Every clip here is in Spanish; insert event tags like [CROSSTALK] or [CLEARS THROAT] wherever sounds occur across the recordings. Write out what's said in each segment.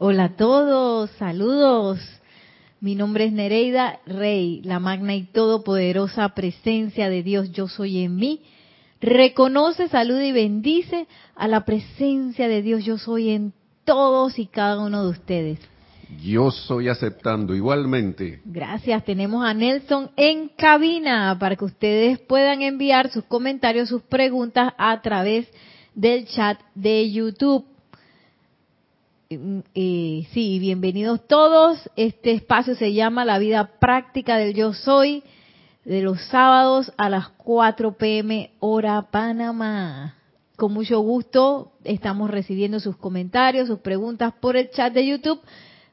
Hola a todos, saludos. Mi nombre es Nereida Rey, la magna y todopoderosa presencia de Dios yo soy en mí. Reconoce, saluda y bendice a la presencia de Dios yo soy en todos y cada uno de ustedes. Yo soy aceptando igualmente. Gracias. Tenemos a Nelson en cabina para que ustedes puedan enviar sus comentarios, sus preguntas a través del chat de YouTube. Eh, sí, bienvenidos todos. Este espacio se llama La vida práctica del yo soy, de los sábados a las 4 pm hora Panamá. Con mucho gusto estamos recibiendo sus comentarios, sus preguntas por el chat de YouTube,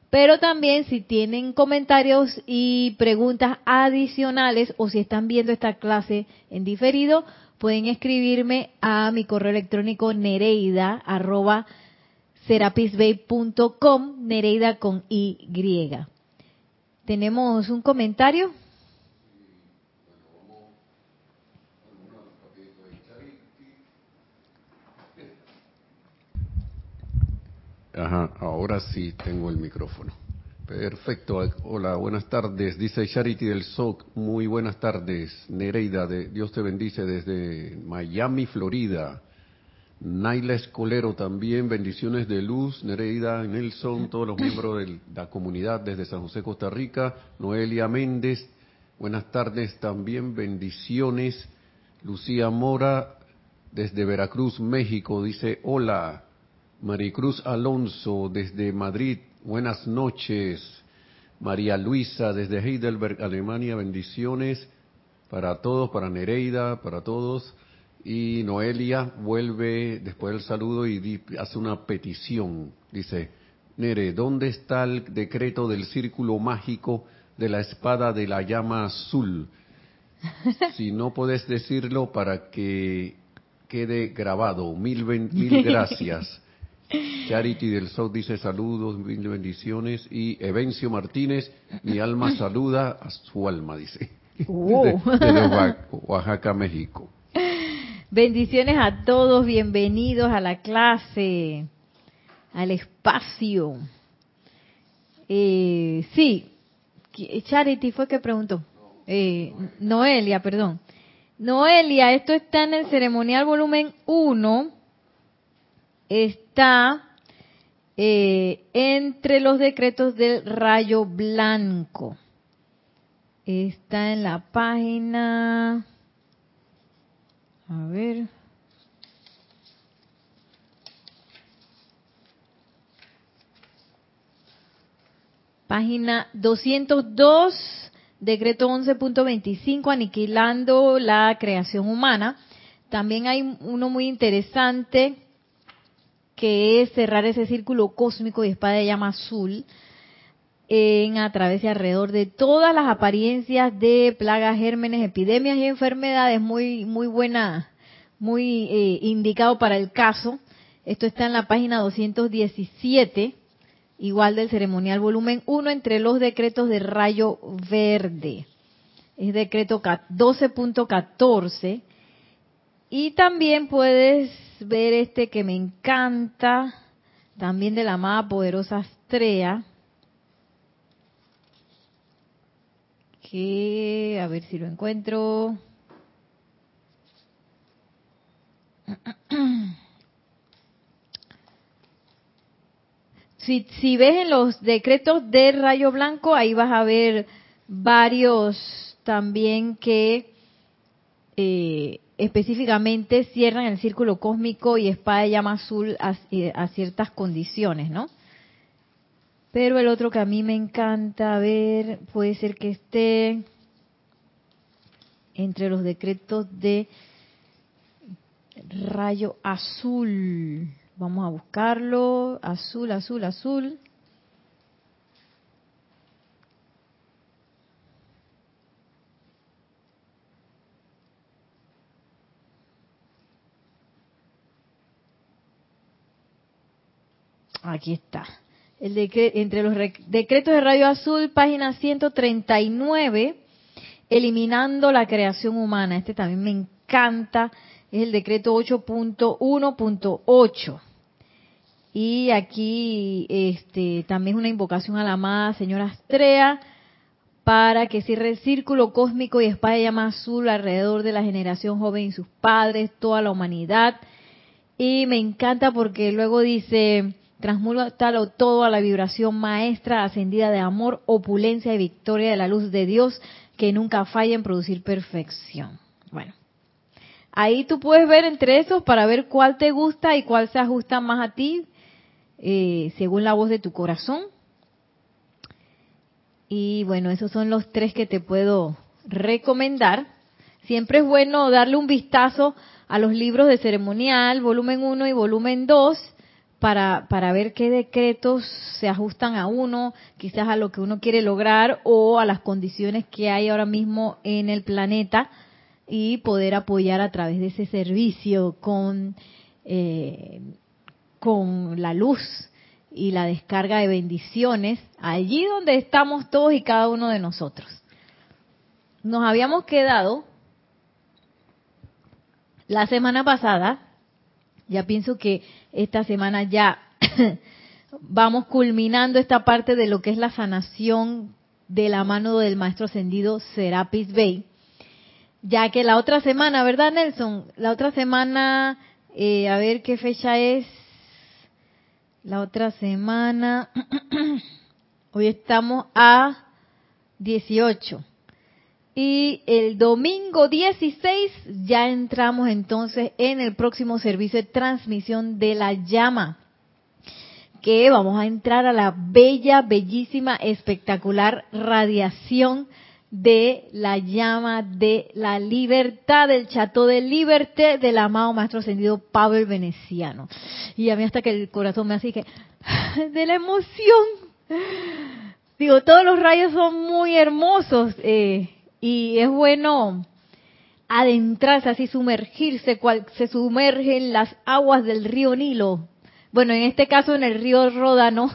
pero también si tienen comentarios y preguntas adicionales o si están viendo esta clase en diferido, pueden escribirme a mi correo electrónico nereida serapisbay.com, Nereida con Y. ¿Tenemos un comentario? Ajá, ahora sí tengo el micrófono. Perfecto. Hola, buenas tardes. Dice Charity del SOC. Muy buenas tardes. Nereida, de, Dios te bendice desde Miami, Florida. Naila Escolero también, bendiciones de luz, Nereida Nelson, todos los miembros de la comunidad desde San José, Costa Rica, Noelia Méndez, buenas tardes también, bendiciones, Lucía Mora desde Veracruz, México, dice hola, Maricruz Alonso desde Madrid, buenas noches, María Luisa desde Heidelberg, Alemania, bendiciones para todos, para Nereida, para todos. Y Noelia vuelve después del saludo y hace una petición. Dice, Nere, ¿dónde está el decreto del círculo mágico de la espada de la llama azul? Si no puedes decirlo para que quede grabado. Mil, mil [LAUGHS] gracias. Charity del Sol dice saludos, mil bendiciones. Y Evencio Martínez, mi alma saluda a su alma, dice. Uh. [LAUGHS] de Oaxaca, México. Bendiciones a todos, bienvenidos a la clase, al espacio. Eh, sí, Charity fue que preguntó. Eh, Noelia, perdón. Noelia, esto está en el ceremonial volumen 1. Está eh, entre los decretos del rayo blanco. Está en la página a ver. Página 202, decreto 11.25, aniquilando la creación humana. También hay uno muy interesante que es cerrar ese círculo cósmico y espada de llama azul en a través y alrededor de todas las apariencias de plagas, gérmenes, epidemias y enfermedades, muy muy buena, muy eh, indicado para el caso. Esto está en la página 217, igual del ceremonial volumen 1, entre los decretos de rayo verde. Es decreto 12.14. Y también puedes ver este que me encanta, también de la amada poderosa Astrea, que, a ver si lo encuentro. [CLEARS THROAT] Si, si ves en los decretos de rayo blanco, ahí vas a ver varios también que eh, específicamente cierran el círculo cósmico y espada llama azul eh, a, ciertas condiciones, ¿no? Pero el otro que a mí me encanta ver puede ser que esté entre los decretos de rayo azul. Vamos a buscarlo. Azul, azul, azul. Aquí está el entre los decretos de rayo azul, página 139, eliminando la creación humana. Este también me encanta, es el decreto 8.1.8. Y aquí este, también una invocación a la amada señora Astrea para que cierre el círculo cósmico y espada de llama azul alrededor de la generación joven y sus padres, toda la humanidad. Y me encanta porque luego dice, transmútalo todo a la vibración maestra ascendida de amor, opulencia y victoria de la luz de Dios que nunca falla en producir perfección. Bueno, ahí tú puedes ver entre esos para ver cuál te gusta y cuál se ajusta más a ti, eh, según la voz de tu corazón. Y bueno, esos son los tres que te puedo recomendar. Siempre es bueno darle un vistazo a los libros de ceremonial, volumen 1 y volumen 2, para, para ver qué decretos se ajustan a uno, quizás a lo que uno quiere lograr o a las condiciones que hay ahora mismo en el planeta y poder apoyar a través de ese servicio con, eh, con la luz y la descarga de bendiciones allí donde estamos todos y cada uno de nosotros. Nos habíamos quedado la semana pasada, ya pienso que esta semana ya [COUGHS] vamos culminando esta parte de lo que es la sanación de la mano del maestro ascendido Serapis Bey, ya que la otra semana, ¿verdad Nelson? La otra semana, eh, a ver qué fecha es, la otra semana, [COUGHS] hoy estamos a 18. Y el domingo 16 ya entramos entonces en el próximo servicio de transmisión de la llama, que vamos a entrar a la bella, bellísima, espectacular radiación de la llama de la libertad, del chato de libertad del amado maestro ascendido Pablo el Veneciano. Y a mí hasta que el corazón me hace que, de la emoción. Digo, todos los rayos son muy hermosos eh, y es bueno adentrarse así, sumergirse, cual se sumerge en las aguas del río Nilo. Bueno, en este caso en el río Ródano,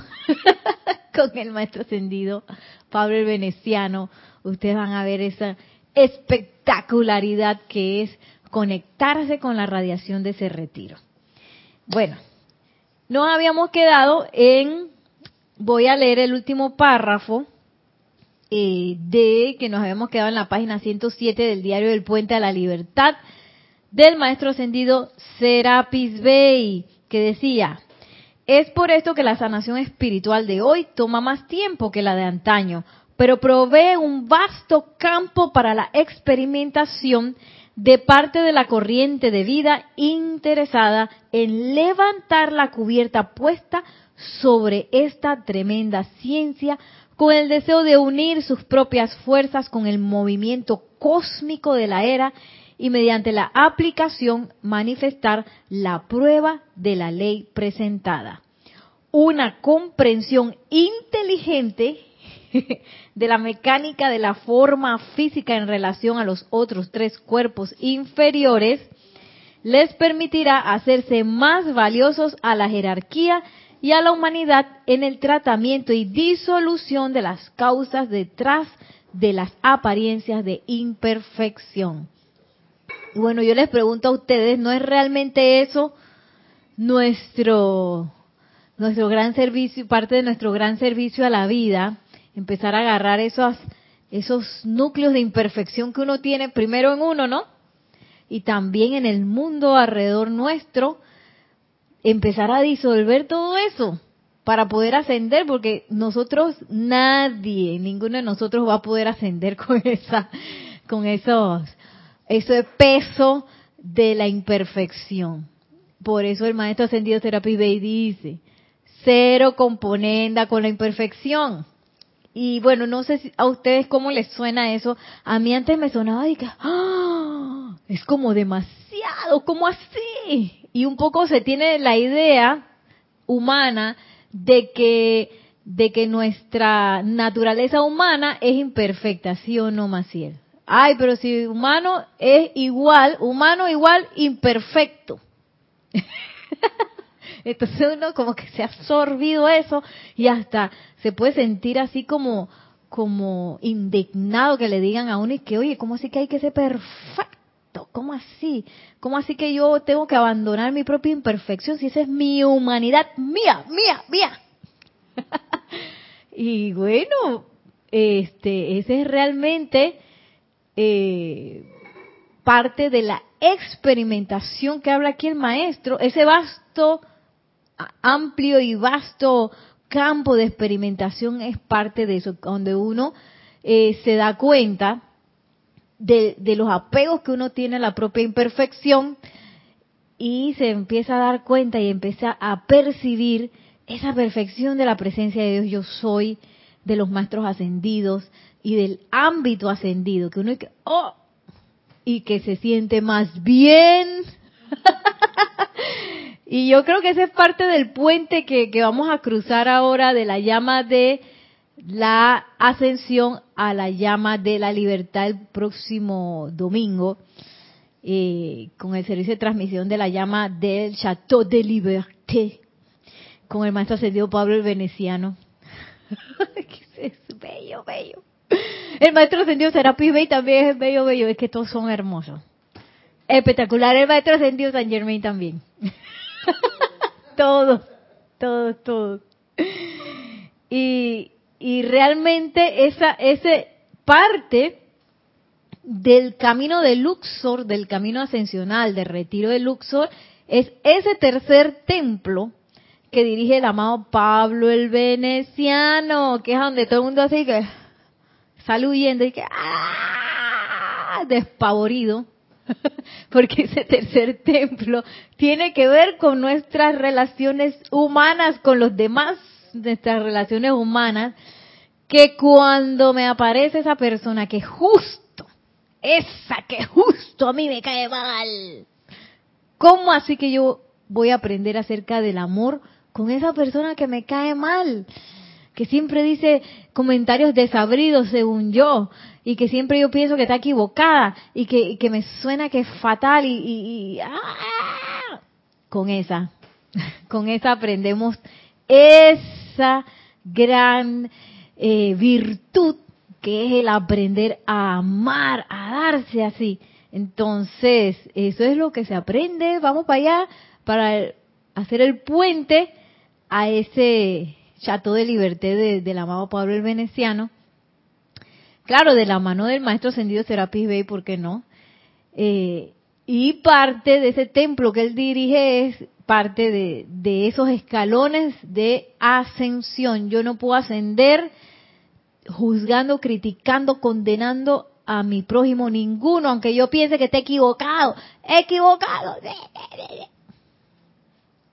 [LAUGHS] con el maestro ascendido Pablo el Veneciano ustedes van a ver esa espectacularidad que es conectarse con la radiación de ese retiro. Bueno, nos habíamos quedado en, voy a leer el último párrafo eh, de que nos habíamos quedado en la página 107 del diario del Puente a la Libertad del maestro ascendido Serapis Bey, que decía, es por esto que la sanación espiritual de hoy toma más tiempo que la de antaño, pero provee un vasto campo para la experimentación de parte de la corriente de vida interesada en levantar la cubierta puesta sobre esta tremenda ciencia con el deseo de unir sus propias fuerzas con el movimiento cósmico de la era y mediante la aplicación manifestar la prueba de la ley presentada. Una comprensión inteligente [LAUGHS] de la mecánica de la forma física en relación a los otros tres cuerpos inferiores, les permitirá hacerse más valiosos a la jerarquía y a la humanidad en el tratamiento y disolución de las causas detrás de las apariencias de imperfección. Bueno, yo les pregunto a ustedes, ¿no es realmente eso nuestro nuestro gran servicio, parte de nuestro gran servicio a la vida? empezar a agarrar esos, esos núcleos de imperfección que uno tiene primero en uno, ¿no? Y también en el mundo alrededor nuestro, empezar a disolver todo eso para poder ascender, porque nosotros, nadie, ninguno de nosotros va a poder ascender [LAUGHS] con esa, con esos, ese peso de la imperfección. Por eso el maestro ascendido Serapis Bey dice, cero componenda con la imperfección. Y bueno, no sé a ustedes cómo les suena eso. A mí antes me sonaba y que, ¡ah! Es como demasiado, ¿cómo así? Y un poco se tiene la idea humana de que de que nuestra naturaleza humana es imperfecta, ¿sí o no, Maciel? Ay, pero si humano es igual, humano igual imperfecto. [LAUGHS] Entonces uno como que se ha absorbido eso y hasta se puede sentir así como como indignado que le digan a uno y que, oye, ¿cómo así que hay que ser perfecto? ¿Cómo así? ¿Cómo así que yo tengo que abandonar mi propia imperfección si esa es mi humanidad mía, mía, mía? [LAUGHS] y bueno, este, ese es realmente eh, parte de la experimentación que habla aquí el maestro, ese vasto, amplio y vasto campo de experimentación es parte de eso, donde uno eh, se da cuenta de, de, los apegos que uno tiene a la propia imperfección y se empieza a dar cuenta y empieza a percibir esa perfección de la presencia de Dios yo soy, de los maestros ascendidos y del ámbito ascendido, que uno oh, y que se siente más bien. [LAUGHS] y yo creo que ese es parte del puente que, vamos a cruzar ahora de la llama de la ascensión a la llama de la libertad el próximo domingo, eh, con el servicio de transmisión de la llama del Chateau de Liberté, con el maestro ascendido Pablo el Veneciano. [LAUGHS] es bello, bello. El maestro ascendido Serapis Bey también es bello, bello. Es que todos son hermosos. Espectacular. El maestro ascendido San Germain también. [LAUGHS] todos, todos, todos. Y, y realmente esa, ese parte del camino de Luxor, del camino ascensional, de retiro de Luxor, es ese tercer templo que dirige el amado Pablo el Veneciano, que es donde todo el mundo así que sale huyendo y que ¡ah! despavorido, [LAUGHS] porque ese tercer templo tiene que ver con nuestras relaciones humanas con los demás, nuestras relaciones humanas, que cuando me aparece esa persona que justo, esa que justo a mí me cae mal, ¿cómo así que yo voy a aprender acerca del amor con esa persona que me cae mal, que siempre dice comentarios desabridos según yo, y que siempre yo pienso que está equivocada, y que, me suena que es fatal, y, ¡ah! con esa, [LAUGHS] con esa aprendemos esa gran eh, virtud que es el aprender a amar, a darse así. Entonces, eso es lo que se aprende. Vamos para allá para hacer el puente a ese chato de liberté del amado Pablo el Veneciano. Claro, de la mano del maestro ascendido Serapis Bey, ¿por qué no? Eh, y parte de ese templo que él dirige es parte de, esos escalones de ascensión. Yo no puedo ascender juzgando, criticando, condenando a mi prójimo ninguno, aunque yo piense que esté equivocado, equivocado.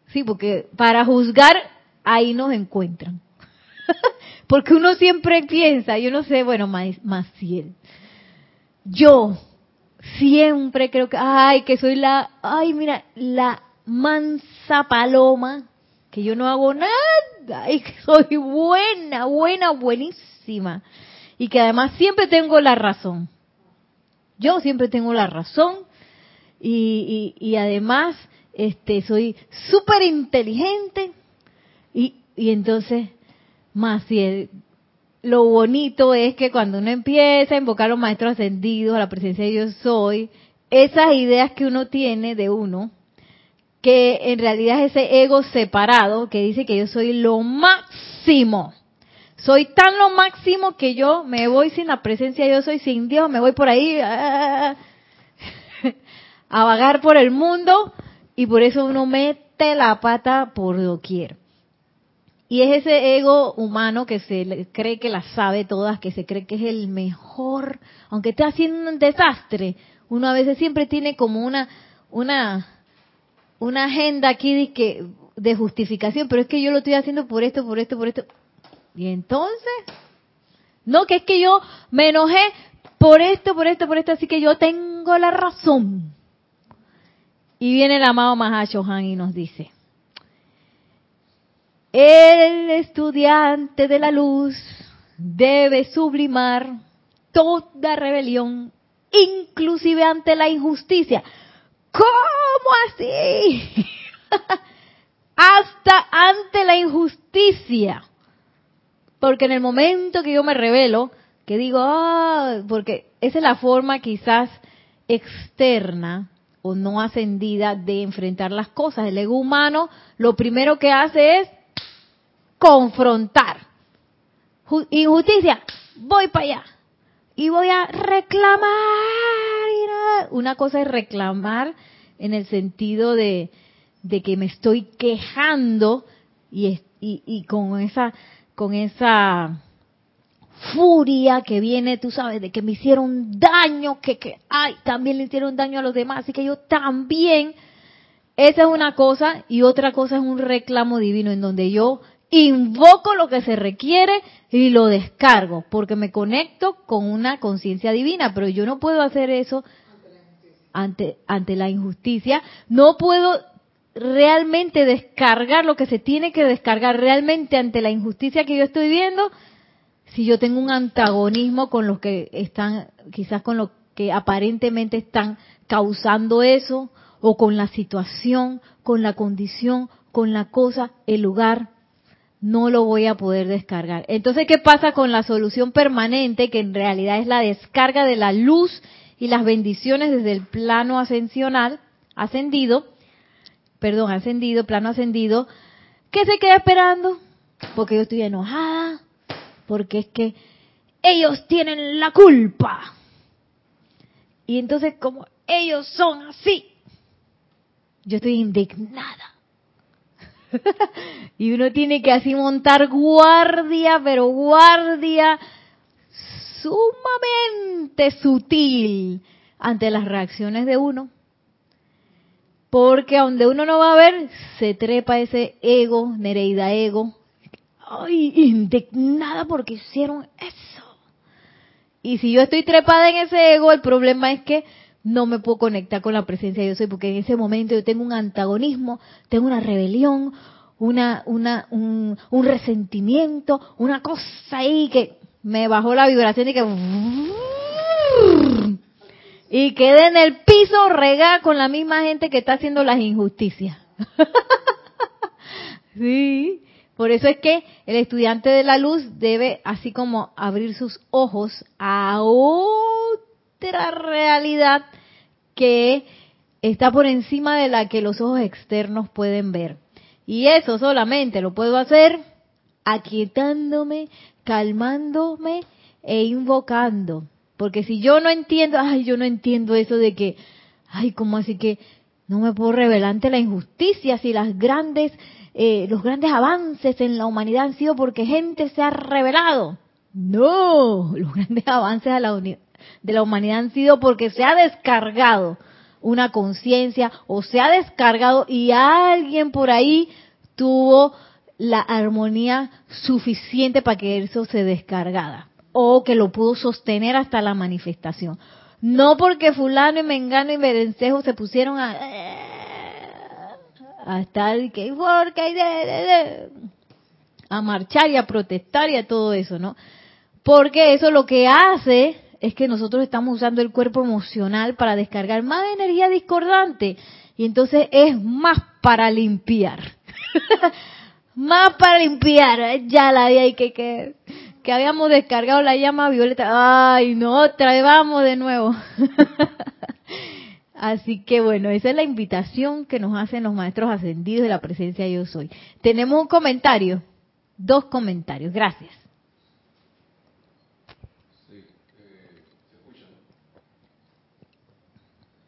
Sí, porque para juzgar ahí nos encuentran. [LAUGHS] porque uno siempre piensa, yo no sé, bueno, él. Yo siempre creo que, ay, que soy la, ay, mira, la mansa paloma, que yo no hago nada, [LAUGHS] y que soy buena, buena, buenísima. Y que además siempre tengo la razón. Yo siempre tengo la razón. Y, y, y además este, soy súper inteligente y, entonces, más si lo bonito es que cuando uno empieza a invocar a los maestros ascendidos, a la presencia de yo soy, esas ideas que uno tiene de uno, que en realidad es ese ego separado que dice que yo soy lo máximo. Soy tan lo máximo que yo me voy sin la presencia yo soy, sin Dios, me voy por ahí [LAUGHS] a vagar por el mundo y por eso uno mete la pata por doquier. Y es ese ego humano que se cree que la sabe todas, que se cree que es el mejor, aunque esté haciendo un desastre. Uno a veces siempre tiene como una una una agenda aquí de que de justificación, pero es que yo lo estoy haciendo por esto, por esto, por esto. Y entonces, no, que es que yo me enojé por esto, por esto, por esto, así que yo tengo la razón. Y viene el amado Mahashohan y nos dice, el estudiante de la luz debe sublimar toda rebelión, inclusive ante la injusticia. ¿Cómo así? [LAUGHS] Hasta ante la injusticia. Porque en el momento que yo me revelo, que digo, porque esa es la forma quizás externa o no ascendida de enfrentar las cosas. El ego humano lo primero que hace es confrontar. Injusticia, voy para allá y voy a reclamar. Una cosa es reclamar en el sentido de, de que me estoy quejando y, y, y con esa con esa furia que viene, tú sabes, de que me hicieron daño, que, que, ay, también le hicieron daño a los demás, así que yo también. Esa es una cosa y otra cosa es un reclamo divino en donde yo invoco lo que se requiere y lo descargo, porque me conecto con una conciencia divina, pero yo no puedo hacer eso ante, ante la injusticia, no puedo realmente descargar lo que se tiene que descargar realmente ante la injusticia que yo estoy viendo, si yo tengo un antagonismo con los que están, quizás con los que aparentemente están causando eso, o con la situación, con la condición, con la cosa, el lugar, no lo voy a poder descargar. Entonces, ¿qué pasa con la solución permanente, que en realidad es la descarga de la luz y las bendiciones desde el plano ascensional, ascendido, perdón, ascendido, plano ascendido, ¿qué se queda esperando? Porque yo estoy enojada, porque es que ellos tienen la culpa. Y entonces como ellos son así, yo estoy indignada. [LAUGHS] y uno tiene que así montar guardia, pero guardia sumamente sutil ante las reacciones de uno. Porque donde uno no va a ver, se trepa ese ego, Nereida ego, ay, indignada porque hicieron eso. Y si yo estoy trepada en ese ego, el problema es que no me puedo conectar con la presencia de yo soy, porque en ese momento yo tengo un antagonismo, tengo una rebelión, una, una, un, un resentimiento, una cosa ahí que me bajó la vibración y que y quedé en el piso regada con la misma gente que está haciendo las injusticias. [LAUGHS] sí, por eso es que el estudiante de la luz debe, así como abrir sus ojos a otra realidad que está por encima de la que los ojos externos pueden ver. Y eso solamente lo puedo hacer aquietándome, calmándome e invocando. Porque si yo no entiendo, ay, yo no entiendo eso de que, ay, ¿cómo así que no me puedo revelar ante la injusticia si las grandes eh, los grandes avances en la humanidad han sido porque gente se ha revelado. No, los grandes avances de la, de la humanidad han sido porque se ha descargado una conciencia o se ha descargado y alguien por ahí tuvo la armonía suficiente para que eso se descargara o que lo pudo sostener hasta la manifestación. No porque fulano y mengano y merencejo se pusieron a a estar que a marchar y a protestar y a todo eso, ¿no? Porque eso lo que hace es que nosotros estamos usando el cuerpo emocional para descargar más energía discordante y entonces es más para limpiar. [LAUGHS] más para limpiar, ya la de ahí que, que, que habíamos descargado la llama violeta. Ay, no, otra vez vamos de nuevo. [LAUGHS] Así que bueno, esa es la invitación que nos hacen los maestros ascendidos de la presencia yo soy. Tenemos un comentario, dos comentarios, gracias.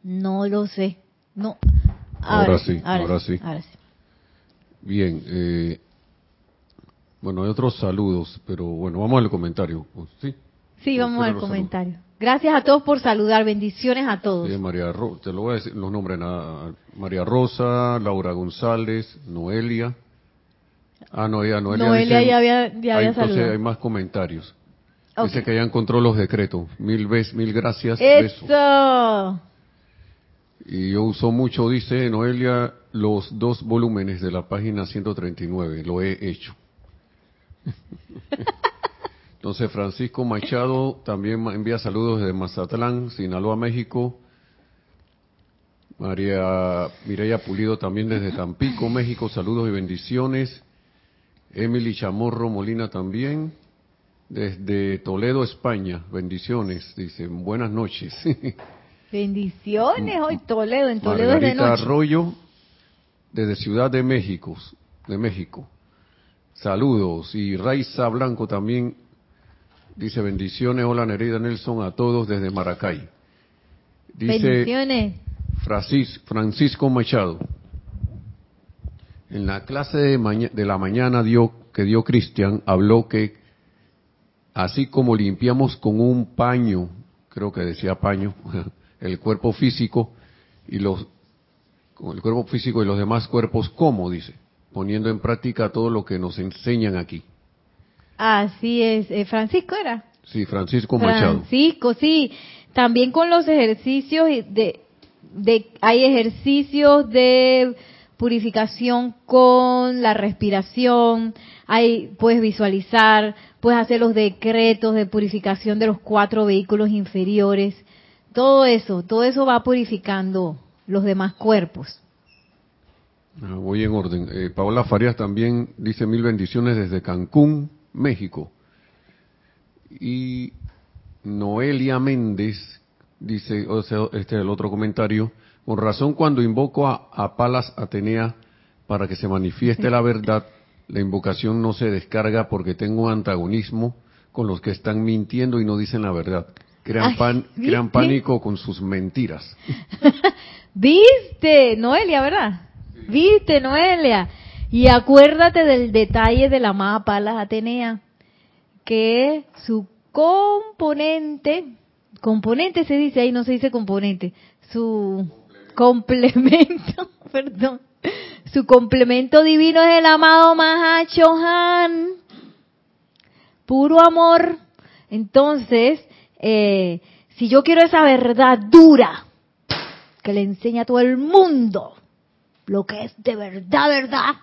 No lo sé. No. Ahora, sí, ahora, sí, Bien. Eh, bueno, hay otros saludos, pero bueno, vamos al comentario. ¿Sí? Sí, vamos al comentario. Gracias a todos por saludar. Bendiciones a todos. María te lo voy a decir los nombres. María Rosa, Laura González, Noelia. Ah, no, ya Noelia. Noelia ya había, ya había Entonces hay más comentarios. Dice que ya encontró los decretos. Mil veces, mil gracias. Eso. Y yo uso mucho, dice Noelia, los dos volúmenes de la página 139. Lo he hecho. [LAUGHS] Entonces Francisco Machado también envía saludos desde Mazatlán, Sinaloa, México. María Mireya Pulido también desde Tampico, México, saludos y bendiciones. Emily Chamorro Molina también desde Toledo, España, bendiciones, dice, buenas noches. [LAUGHS] Bendiciones hoy Toledo, en Toledo es de noche. Arroyo, desde Ciudad de México, de México. Saludos. Y Raiza Blanco también dice bendiciones. Hola Nereida Nelson a todos desde Maracay. Dice bendiciones. Francisco Machado. En la clase de, de la mañana dio, que dio Cristian, habló que así como limpiamos con un paño, creo que decía paño, [LAUGHS] el cuerpo físico y los el cuerpo físico y los demás cuerpos, ¿cómo? Dice, poniendo en práctica todo lo que nos enseñan aquí. Así es, eh, Francisco era. Sí, Francisco Machado. Francisco, sí. También con los ejercicios de, de hay ejercicios de purificación con la respiración, hay puedes visualizar, puedes hacer los decretos de purificación de los cuatro vehículos inferiores, todo eso, todo eso va purificando los demás cuerpos. Ah, voy en orden. Eh, Paola Farías también dice mil bendiciones desde Cancún, México. Y Noelia Méndez dice, o sea, este es el otro comentario, con razón cuando invoco a, Palas Atenea para que se manifieste la verdad, la invocación no se descarga porque tengo un antagonismo con los que están mintiendo y no dicen la verdad. Crean, pan, crean pánico con sus mentiras. [LAUGHS] Viste, Noelia, ¿verdad? Viste, Noelia. Y acuérdate del detalle de la amada Palas Atenea, que su componente, componente se dice ahí, no se dice componente, su complemento, [LAUGHS] perdón, su complemento divino es el amado Mahachohan, puro amor. Entonces, eh, si yo quiero esa verdad dura, que le enseña a todo el mundo lo que es de verdad, verdad,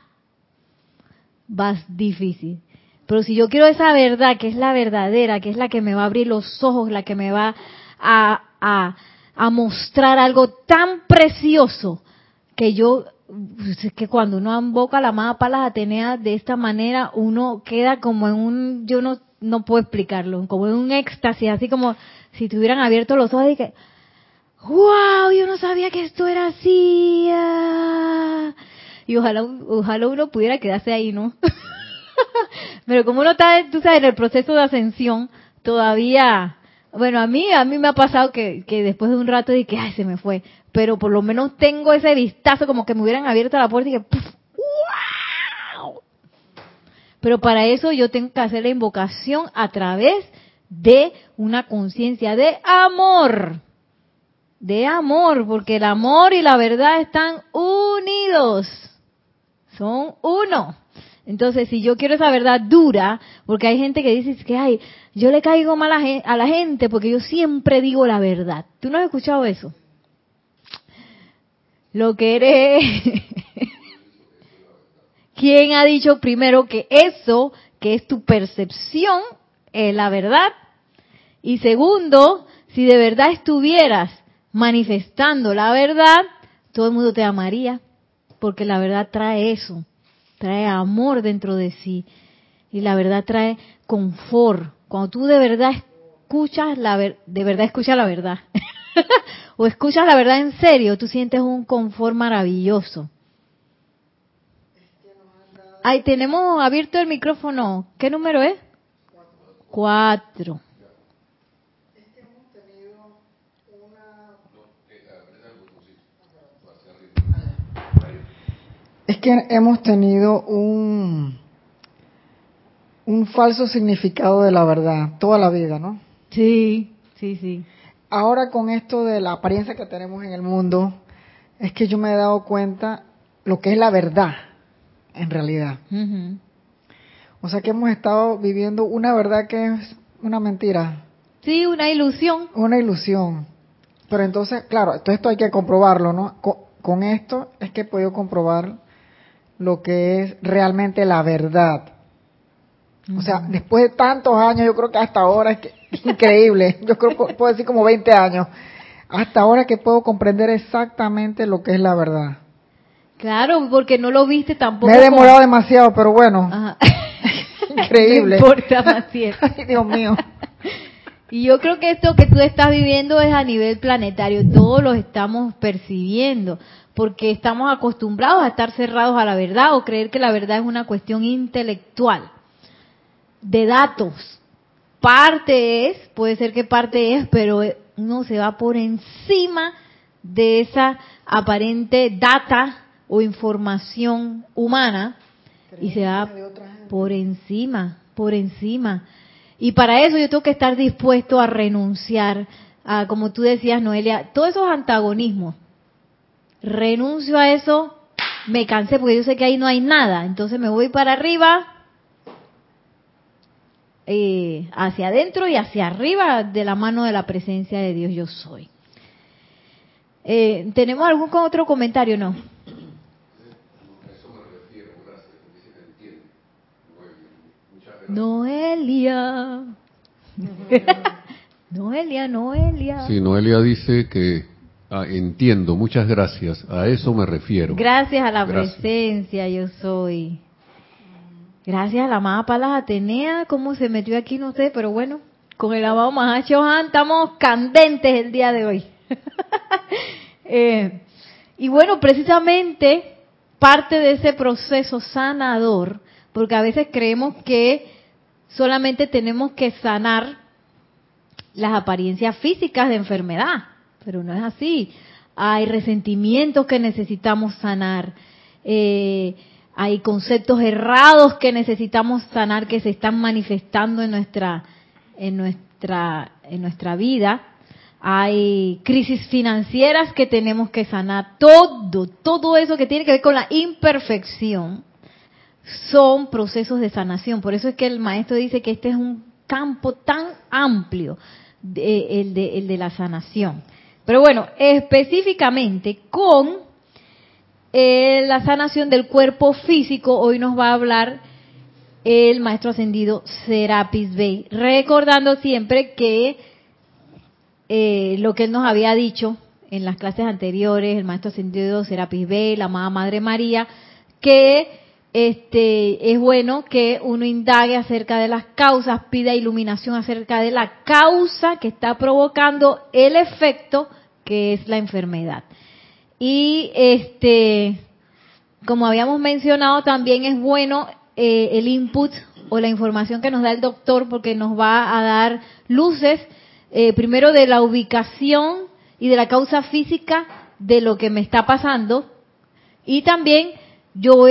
va difícil. Pero si yo quiero esa verdad, que es la verdadera, que es la que me va a abrir los ojos, la que me va a, a, a mostrar algo tan precioso, que yo, pues, que cuando uno invoca la amada Palas Atenea de esta manera, uno queda como en un, yo no, no puedo explicarlo, como en un éxtasis, así como si tuvieran abierto los ojos y que, wow, yo no sabía que esto era así. Ah". Y ojalá, ojalá uno pudiera quedarse ahí, ¿no? [LAUGHS] Pero como uno está, tú sabes, en el proceso de ascensión, todavía, bueno, a mí, a mí me ha pasado que, que después de un rato dije, ay, se me fue. Pero por lo menos tengo ese vistazo como que me hubieran abierto la puerta y que, wow. Pero para eso yo tengo que hacer la invocación a través de una conciencia de amor de amor, porque el amor y la verdad están unidos, son uno. Entonces, si yo quiero esa verdad dura, porque hay gente que dice que, ay, yo le caigo mal a la gente porque yo siempre digo la verdad. ¿Tú no has escuchado eso? Lo que eres... ¿Quién ha dicho primero que eso, que es tu percepción, es la verdad? Y segundo, si de verdad estuvieras manifestando la verdad, todo el mundo te amaría, porque la verdad trae eso, trae amor dentro de sí y la verdad trae confort. Cuando tú de verdad escuchas la de verdad escuchas la verdad [LAUGHS] [LAUGHS] o escuchas la verdad en serio, tú sientes un confort maravilloso. Ahí tenemos abierto el micrófono. ¿Qué número es? Cuatro. es que hemos tenido un, un falso significado de la verdad toda la vida, ¿no? Sí, sí, sí. Ahora con esto de la apariencia que tenemos en el mundo, es que yo me he dado cuenta lo que es la verdad, en realidad. O sea que hemos estado viviendo una verdad que es una mentira. Sí, una ilusión. Una ilusión. Pero entonces, claro, todo esto hay que comprobarlo, ¿no? con esto es que he podido comprobar lo que es realmente la verdad. O sea, después de tantos años, yo creo que hasta ahora es, que, increíble, yo creo que puedo decir como 20 años, hasta ahora que puedo comprender exactamente lo que es la verdad. Claro, porque no lo viste tampoco. Me he demorado demasiado, pero bueno. [LAUGHS] Increíble. No importa, [LAUGHS] Ay, Dios mío. Y yo creo que esto que tú estás viviendo es a nivel planetario, todos lo estamos percibiendo, porque estamos acostumbrados a estar cerrados a la verdad o creer que la verdad es una cuestión intelectual, de datos. Parte es, puede ser que parte es, pero uno se va por encima de esa aparente data o información humana y se va por encima, por encima. Y para eso yo tengo que estar dispuesto a renunciar a, como tú decías, Noelia, todos esos antagonismos. Renuncio a eso, me cansé porque yo sé que ahí no hay nada. Entonces me voy para arriba, eh, hacia adentro y hacia arriba de la mano de la presencia de Dios yo soy. Eh, ¿Tenemos algún otro comentario? No. Noelia. [LAUGHS] Noelia, Noelia. Sí, Noelia dice que ah, entiendo, muchas gracias, a eso me refiero. Gracias a la presencia, yo soy. Gracias a la amada Palas Atenea, cómo se metió aquí, no sé, pero bueno, con el amado Mahachohan estamos candentes el día de hoy. [LAUGHS] Eh, y bueno, precisamente parte de ese proceso sanador, porque a veces creemos que solamente tenemos que sanar las apariencias físicas de enfermedad, pero no es así. Hay resentimientos que necesitamos sanar, eh, hay conceptos errados que necesitamos sanar que se están manifestando en nuestra, en nuestra, en nuestra vida. Hay crisis financieras que tenemos que sanar. Todo, todo eso que tiene que ver con la imperfección son procesos de sanación. Por eso es que el maestro dice que este es un campo tan amplio, el, de, el de la sanación. Pero bueno, específicamente con eh, la sanación del cuerpo físico, hoy nos va a hablar el maestro ascendido Serapis Bey, recordando siempre que eh, lo que él nos había dicho en las clases anteriores, el maestro ascendido Serapis Bey, la amada Madre María, que este, es bueno que uno indague acerca de las causas, pida iluminación acerca de la causa que está provocando el efecto que es la enfermedad. Y este, como habíamos mencionado, también es bueno eh, el input o la información que nos da el doctor porque nos va a dar luces, eh, primero de la ubicación y de la causa física de lo que me está pasando y también yo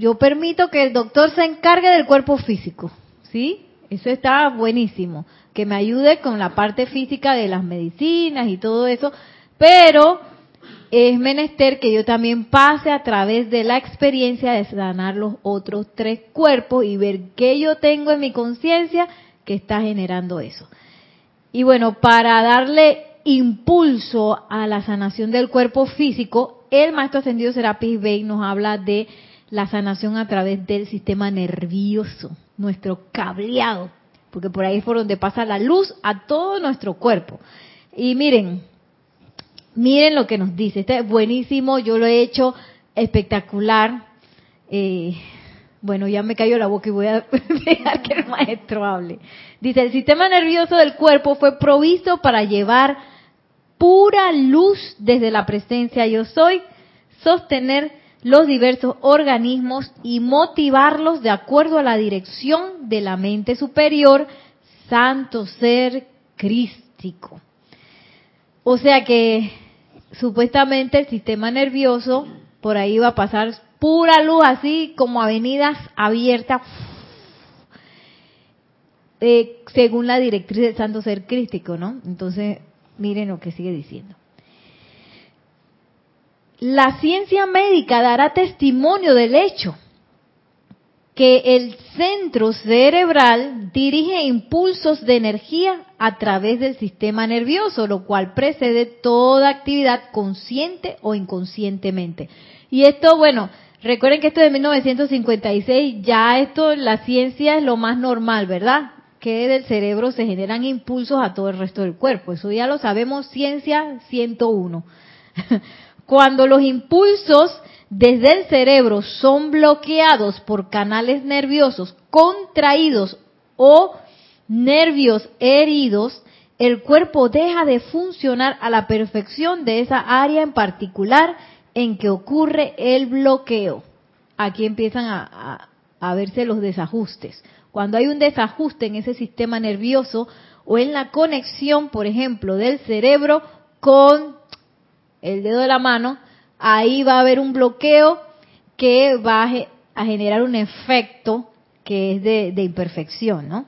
yo permito que el doctor se encargue del cuerpo físico, ¿sí? Eso está buenísimo, que me ayude con la parte física de las medicinas y todo eso, pero es menester que yo también pase a través de la experiencia de sanar los otros tres cuerpos y ver qué yo tengo en mi conciencia que está generando eso. Y bueno, para darle impulso a la sanación del cuerpo físico, el maestro ascendido Serapis Bey nos habla de la sanación a través del sistema nervioso, nuestro cableado, porque por ahí es por donde pasa la luz a todo nuestro cuerpo. Y miren, miren lo que nos dice, este es buenísimo, yo lo he hecho espectacular. Eh, bueno, ya me cayó la boca y voy a [LAUGHS] dejar que el maestro hable. Dice, el sistema nervioso del cuerpo fue provisto para llevar pura luz desde la presencia yo soy, sostener los diversos organismos y motivarlos de acuerdo a la dirección de la mente superior, santo ser crístico. O sea que supuestamente el sistema nervioso por ahí va a pasar pura luz así como avenidas abiertas eh, según la directriz del santo ser crístico, ¿no? Entonces, miren lo que sigue diciendo. La ciencia médica dará testimonio del hecho que el centro cerebral dirige impulsos de energía a través del sistema nervioso, lo cual precede toda actividad consciente o inconscientemente. Y esto, bueno, recuerden que esto de 1956, ya esto, la ciencia es lo más normal, ¿verdad? Que del cerebro se generan impulsos a todo el resto del cuerpo. Eso ya lo sabemos, ciencia 101. [LAUGHS] Cuando los impulsos desde el cerebro son bloqueados por canales nerviosos contraídos o nervios heridos, el cuerpo deja de funcionar a la perfección de esa área en particular en que ocurre el bloqueo. Aquí empiezan a, a verse los desajustes. Cuando hay un desajuste en ese sistema nervioso o en la conexión, por ejemplo, del cerebro con el dedo de la mano, ahí va a haber un bloqueo que va a, generar un efecto que es de, de imperfección, ¿no?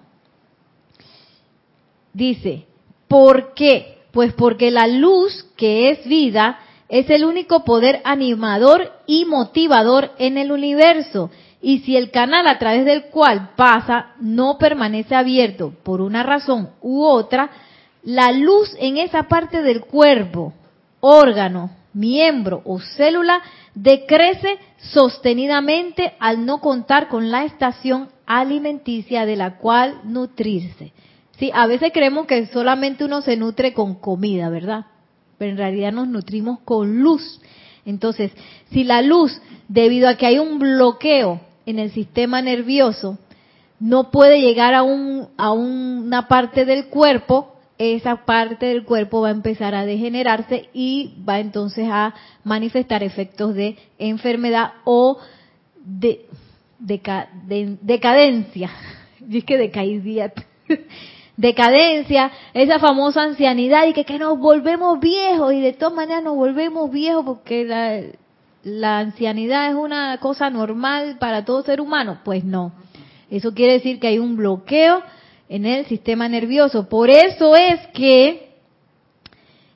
Dice, ¿por qué? Pues porque la luz, que es vida, es el único poder animador y motivador en el universo y si el canal a través del cual pasa no permanece abierto por una razón u otra, la luz en esa parte del cuerpo, órgano, miembro o célula decrece sostenidamente al no contar con la estación alimenticia de la cual nutrirse. Sí, a veces creemos que solamente uno se nutre con comida, ¿verdad? Pero en realidad nos nutrimos con luz. Entonces, si la luz, debido a que hay un bloqueo en el sistema nervioso no puede llegar a, un, a una parte del cuerpo, esa parte del cuerpo va a empezar a degenerarse y va entonces a manifestar efectos de enfermedad o de, de decadencia. [LAUGHS] es que [LAUGHS] decadencia, esa famosa ancianidad y que, que nos volvemos viejos y de todas maneras nos volvemos viejos porque la, la ancianidad es una cosa normal para todo ser humano? Pues no. Eso quiere decir que hay un bloqueo en el sistema nervioso. Por eso es que,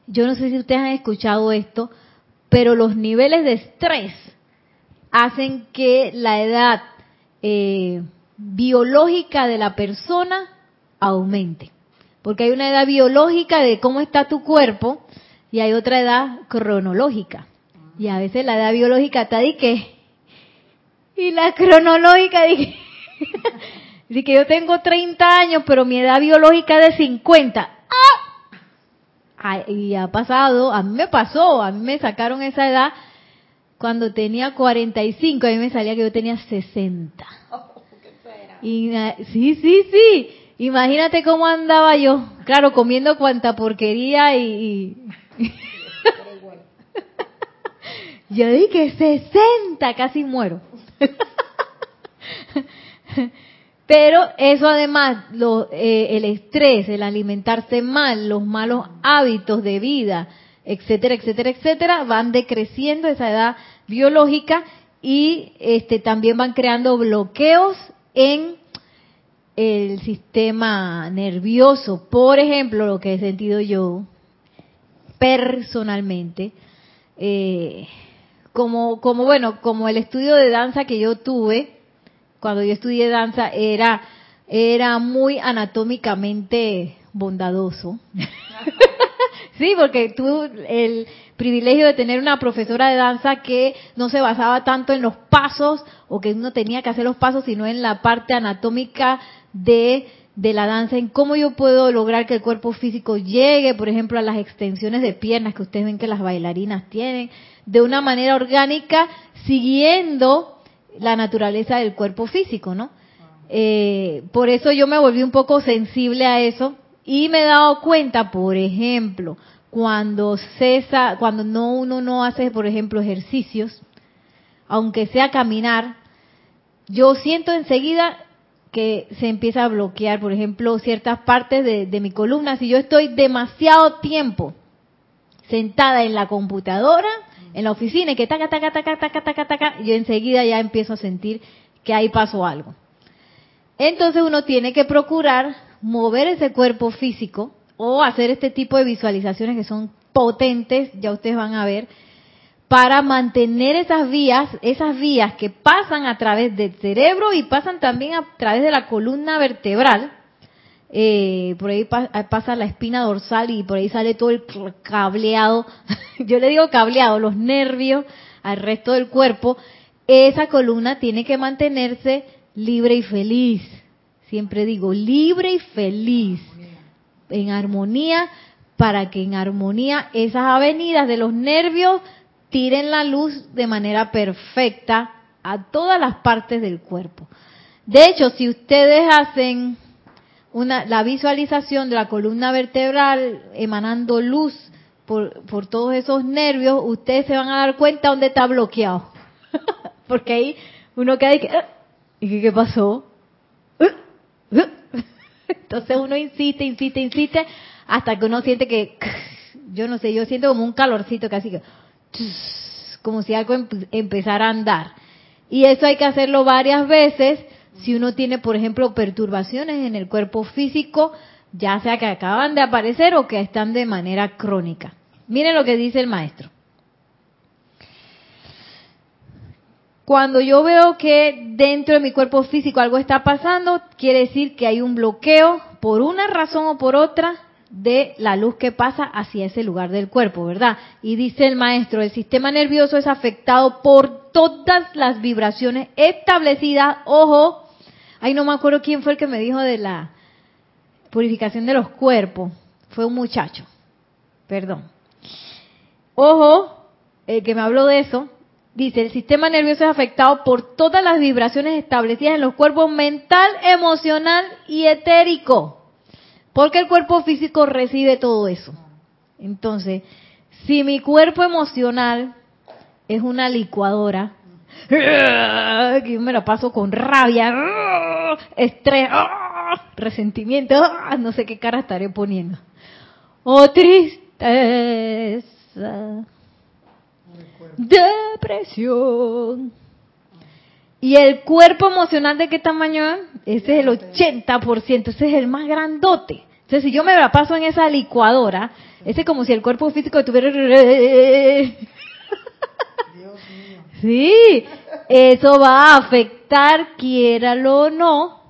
yo no sé si ustedes han escuchado esto, pero los niveles de estrés hacen que la edad eh, biológica de la persona aumente. Porque hay una edad biológica de cómo está tu cuerpo y hay otra edad cronológica. Y a veces la edad biológica está de que, y la cronológica de [LAUGHS] que, que yo tengo 30 años, pero mi edad biológica es de 50. ¡Ah! Y ha pasado, a mí me pasó, a mí me sacaron esa edad cuando tenía 45, a mí me salía que yo tenía 60. Y, sí, sí, sí. Imagínate cómo andaba yo. Claro, comiendo cuanta porquería y [LAUGHS] yo dije 60, casi muero. [LAUGHS] Pero eso además, lo, eh, el estrés, el alimentarse mal, los malos hábitos de vida, etcétera, etcétera, etcétera, van decreciendo esa edad biológica y este, también van creando bloqueos en el sistema nervioso. Por ejemplo, lo que he sentido yo personalmente, eh, como, como bueno, como el estudio de danza que yo tuve, cuando yo estudié danza, era, era muy anatómicamente bondadoso. [LAUGHS] sí, porque tuve el privilegio de tener una profesora de danza que no se basaba tanto en los pasos o que uno tenía que hacer los pasos, sino en la parte anatómica de, de la danza, en cómo yo puedo lograr que el cuerpo físico llegue, por ejemplo, a las extensiones de piernas que ustedes ven que las bailarinas tienen, de una manera orgánica siguiendo la naturaleza del cuerpo físico, ¿no? Eh, por eso yo me volví un poco sensible a eso y me he dado cuenta, por ejemplo, cuando cesa, cuando no uno no hace, por ejemplo, ejercicios, aunque sea caminar, yo siento enseguida que se empieza a bloquear, por ejemplo, ciertas partes de, de mi columna. Si yo estoy demasiado tiempo sentada en la computadora, en la oficina y que taca, taca, taca, taca, taca, taca, yo enseguida ya empiezo a sentir que ahí pasó algo. Entonces uno tiene que procurar mover ese cuerpo físico o hacer este tipo de visualizaciones que son potentes, ya ustedes van a ver, para mantener esas vías, esas vías que pasan a través del cerebro y pasan también a través de la columna vertebral, eh, por ahí pasa la espina dorsal y por ahí sale todo el cableado, [LAUGHS] yo le digo cableado, los nervios al resto del cuerpo, esa columna tiene que mantenerse libre y feliz. Siempre digo, libre y feliz, en armonía, para que en armonía esas avenidas de los nervios tiren la luz de manera perfecta a todas las partes del cuerpo. De hecho, si ustedes hacen una, la visualización de la columna vertebral emanando luz por, por todos esos nervios, ustedes se van a dar cuenta dónde está bloqueado. [LAUGHS] Porque ahí uno queda y que, ah", ¿y qué, pasó? [LAUGHS] Entonces uno insiste, insiste, insiste, hasta que uno siente que, [LAUGHS] yo no sé, yo siento como un calorcito casi que, como si algo empezara a andar. Y eso hay que hacerlo varias veces si uno tiene, por ejemplo, perturbaciones en el cuerpo físico, ya sea que acaban de aparecer o que están de manera crónica. Miren lo que dice el maestro. Cuando yo veo que dentro de mi cuerpo físico algo está pasando, quiere decir que hay un bloqueo por una razón o por otra de la luz que pasa hacia ese lugar del cuerpo, ¿verdad? Y dice el maestro, el sistema nervioso es afectado por todas las vibraciones establecidas, ojo, ahí no me acuerdo quién fue el que me dijo de la purificación de los cuerpos, fue un muchacho, perdón. Ojo, el que me habló de eso, dice, el sistema nervioso es afectado por todas las vibraciones establecidas en los cuerpos mental, emocional y etérico. Porque el cuerpo físico recibe todo eso. Entonces, si mi cuerpo emocional es una licuadora, que yo me la paso con rabia, estrés, resentimiento, no sé qué cara estaré poniendo. O tristeza depresión. ¿Y el cuerpo emocional de qué tamaño es? Ese es el 80%, ese es el más grandote. Entonces, si yo me la paso en esa licuadora, ese es como si el cuerpo físico Sí, eso va a afectar, quiéralo o no,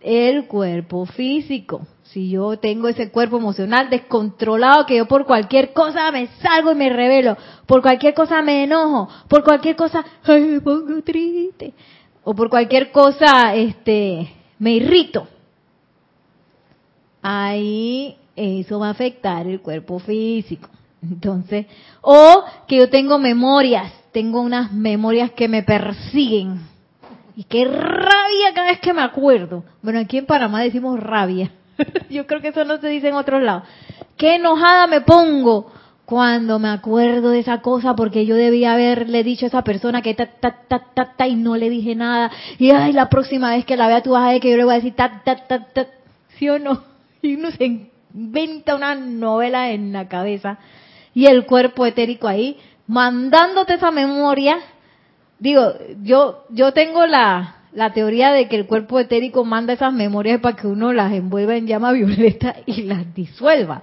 el cuerpo físico si yo tengo ese cuerpo emocional descontrolado, que yo por cualquier cosa me salgo y me revelo, por cualquier cosa me enojo, por cualquier cosa me pongo triste, o por cualquier cosa este, me irrito, ahí eso va a afectar el cuerpo físico. Entonces, o que yo tengo memorias, tengo unas memorias que me persiguen. Y qué rabia cada vez que me acuerdo. Bueno, aquí en Panamá decimos rabia. [LAUGHS] Yo creo que eso no se dice en otros lados. Qué enojada me pongo cuando me acuerdo de esa cosa porque yo debía haberle dicho a esa persona que ta, ta, ta, ta, ta, y no le dije nada. Y ay, la próxima vez que la vea tú vas a ver que yo le voy a decir ta, ta, ta, ta. ¿Sí o no? Y uno se inventa una novela en la cabeza y el cuerpo etérico ahí mandándote esa memoria. Digo, yo, yo tengo la, la teoría de que el cuerpo etérico manda esas memorias para que uno las envuelva en llama [LAUGHS] violeta y las disuelva.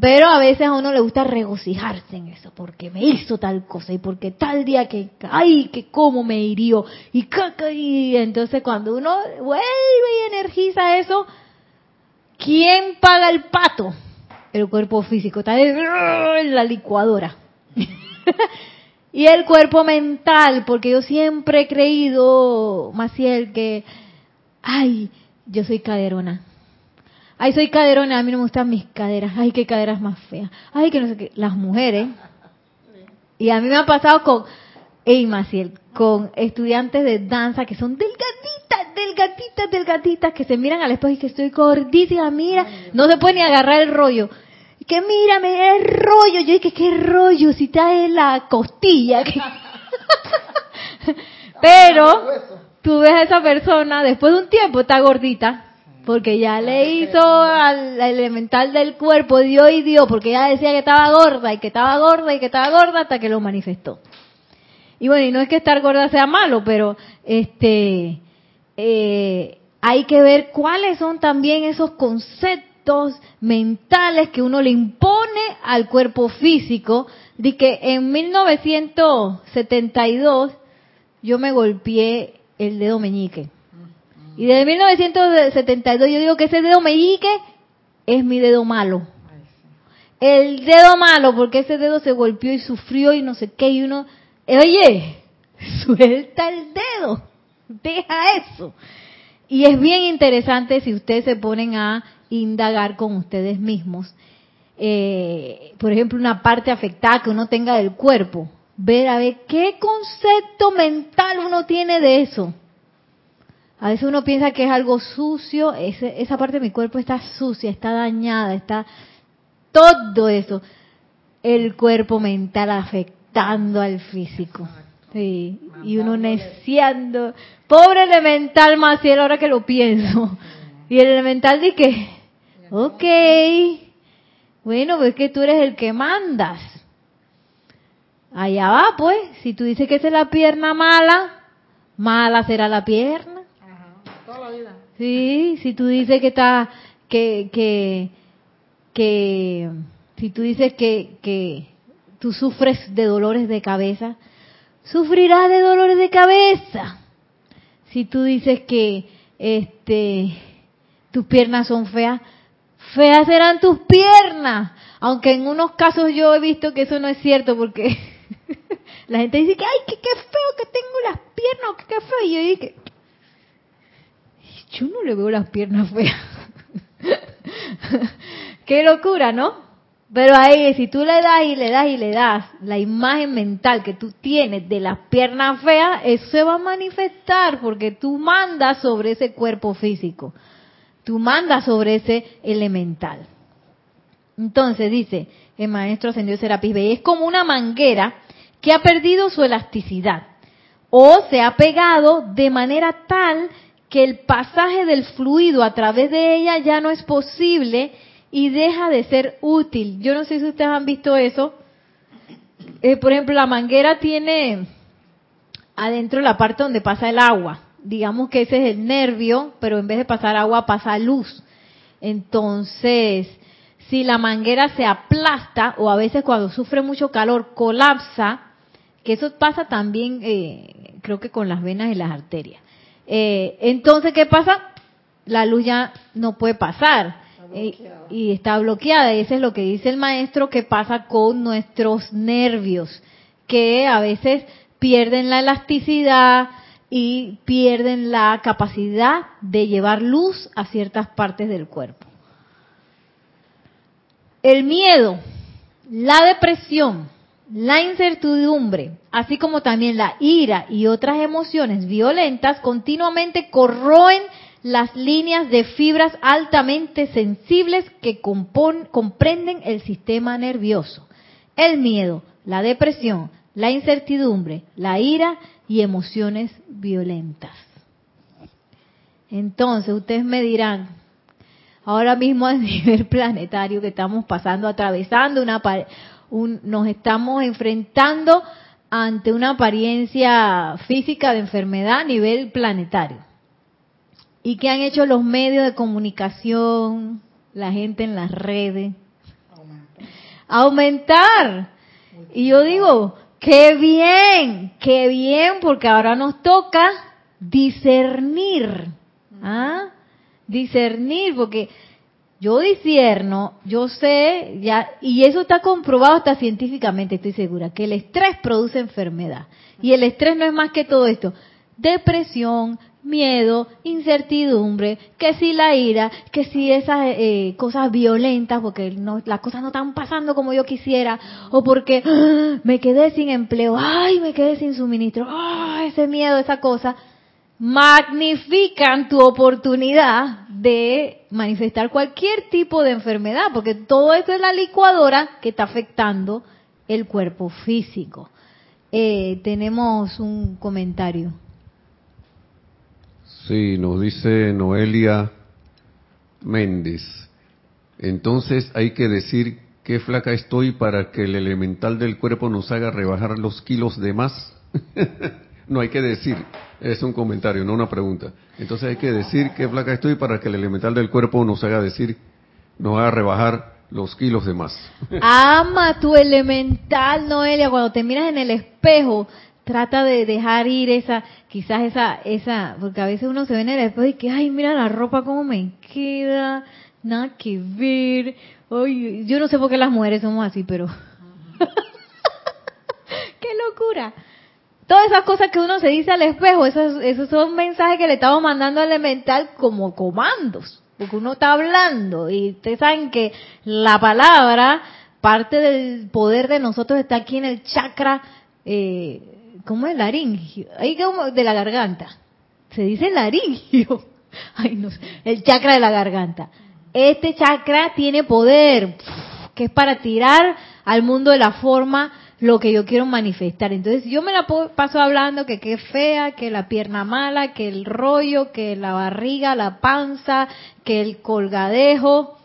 Pero a veces a uno le gusta regocijarse en eso, porque me hizo tal cosa y porque tal día que, ay, que cómo me hirió y caca, y entonces cuando uno vuelve y energiza eso, ¿quién paga el pato? El cuerpo físico, está en la licuadora. [LAUGHS] Y el cuerpo mental, porque yo siempre he creído, Maciel, que, ay, yo soy caderona. Ay, soy caderona, a mí no me gustan mis caderas. Ay, qué caderas más feas. Ay, que no sé qué. Las mujeres. Y a mí me ha pasado con, hey, Maciel, con estudiantes de danza que son delgaditas, delgaditas, delgaditas, que se miran al espejo y que estoy gordísima, mira, no se puede ni agarrar el rollo que mírame, es rollo. Yo dije, ¿qué rollo? Si está en la costilla. [LAUGHS] [LAUGHS] Pero tú ves a esa persona, después de un tiempo está gordita, porque ya le hizo al elemental del cuerpo, dio y dio, porque ella decía que estaba gorda y que estaba gorda y que estaba gorda hasta que lo manifestó. Y bueno, y no es que estar gorda sea malo, pero este eh, hay que ver cuáles son también esos conceptos mentales que uno le impone al cuerpo físico, de que en 1972 yo me golpeé el dedo meñique. Y desde 1972 yo digo que ese dedo meñique es mi dedo malo. El dedo malo, porque ese dedo se golpeó y sufrió y no sé qué, y uno, oye, [LAUGHS] suelta el dedo, deja eso. Y es bien interesante si ustedes se ponen a indagar con ustedes mismos. Eh, por ejemplo, una parte afectada que uno tenga del cuerpo. Ver a ver qué concepto mental uno tiene de eso. A veces uno piensa que es algo sucio, esa parte de mi cuerpo está sucia, está dañada, está todo eso. El cuerpo mental afectando al físico. Sí, y uno neciando. Pobre elemental más cielo ahora que lo pienso. Y el elemental dice que, ok, bueno, pues que tú eres el que mandas. Allá va, pues. Si tú dices que esa es la pierna mala, mala será la pierna. toda la vida. Sí, si tú dices que está, que, que, que, si tú dices que, que tú sufres de dolores de cabeza, sufrirás de dolores de cabeza. Si tú dices que, este, tus piernas son feas, feas serán tus piernas. Aunque en unos casos yo he visto que eso no es cierto porque [LAUGHS] la gente dice que, ay, qué feo que tengo las piernas, que qué feo. Y yo dije, yo no le veo las piernas feas. [LAUGHS] qué locura, ¿no? Pero ahí, si tú le das y le das y le das la imagen mental que tú tienes de las piernas feas, eso se va a manifestar porque tú mandas sobre ese cuerpo físico. Tú mandas sobre ese elemental. Entonces dice el maestro ascendió Serapis Bey, es como una manguera que ha perdido su elasticidad o se ha pegado de manera tal que el pasaje del fluido a través de ella ya no es posible y deja de ser útil. Yo no sé si ustedes han visto eso. Eh, por ejemplo, la manguera tiene adentro la parte donde pasa el agua. Digamos que ese es el nervio, pero en vez de pasar agua pasa luz. Entonces, si la manguera se aplasta o a veces cuando sufre mucho calor colapsa, que eso pasa también eh, creo que con las venas y las arterias. Eh, entonces, ¿qué pasa? La luz ya no puede pasar y está bloqueada. Y eso es lo que dice el maestro que pasa con nuestros nervios, que a veces pierden la elasticidad y pierden la capacidad de llevar luz a ciertas partes del cuerpo. El miedo, la depresión, la incertidumbre, así como también la ira y otras emociones violentas continuamente corroen las líneas de fibras altamente sensibles que comprenden el sistema nervioso. El miedo, la depresión, la incertidumbre, la ira y emociones violentas. Entonces, ustedes me dirán, ahora mismo a [LAUGHS] nivel planetario que estamos pasando, atravesando una un, nos estamos enfrentando ante una apariencia física de enfermedad a nivel planetario. ¿Y qué han hecho los medios de comunicación, la gente en las redes? Aumentar. Y yo digo, qué bien, qué bien, porque ahora nos toca discernir. ¿Ah? Discernir, porque yo discierno, yo sé, ya, y eso está comprobado hasta científicamente, estoy segura, que el estrés produce enfermedad. Y el estrés no es más que todo esto. Depresión, miedo, incertidumbre, que si la ira, que si esas eh, cosas violentas, porque las cosas no están pasando como yo quisiera, o porque ¡ah! me quedé sin empleo, ay, me quedé sin suministro, ¡ah! ese miedo, esa cosa, magnifican tu oportunidad de manifestar cualquier tipo de enfermedad, porque todo eso es la licuadora que está afectando el cuerpo físico. Eh, tenemos un comentario. Sí, nos dice Noelia Méndez. Entonces hay que decir qué flaca estoy para que el elemental del cuerpo nos haga rebajar los kilos de más. [LAUGHS] no hay que decir, es un comentario, no una pregunta. Entonces hay que decir qué flaca estoy para que el elemental del cuerpo nos haga decir, nos haga rebajar los kilos de más. Ama tu elemental, Noelia, cuando te miras en el espejo, trata de dejar ir esa, quizás esa, esa, porque a veces uno se ve en el espejo y que, ay, mira la ropa cómo me queda, nada que ver. Ay, yo no sé por qué las mujeres somos así, pero... [LAUGHS] ¡Qué locura! Todas esas cosas que uno se dice al espejo, esos, esos son mensajes que le estamos mandando al elemental como comandos, porque uno está hablando y ustedes saben que la palabra, parte del poder de nosotros está aquí en el chakra eh, ¿cómo es? Laringio, ahí como de la garganta. se dice laringio. [LAUGHS] Ay, no sé. El chakra de la garganta. Este chakra tiene poder, que es para tirar al mundo de la forma lo que yo quiero manifestar. Entonces yo me la paso hablando que qué fea, que la pierna mala, que el rollo, que la barriga, la panza, que el colgadejo,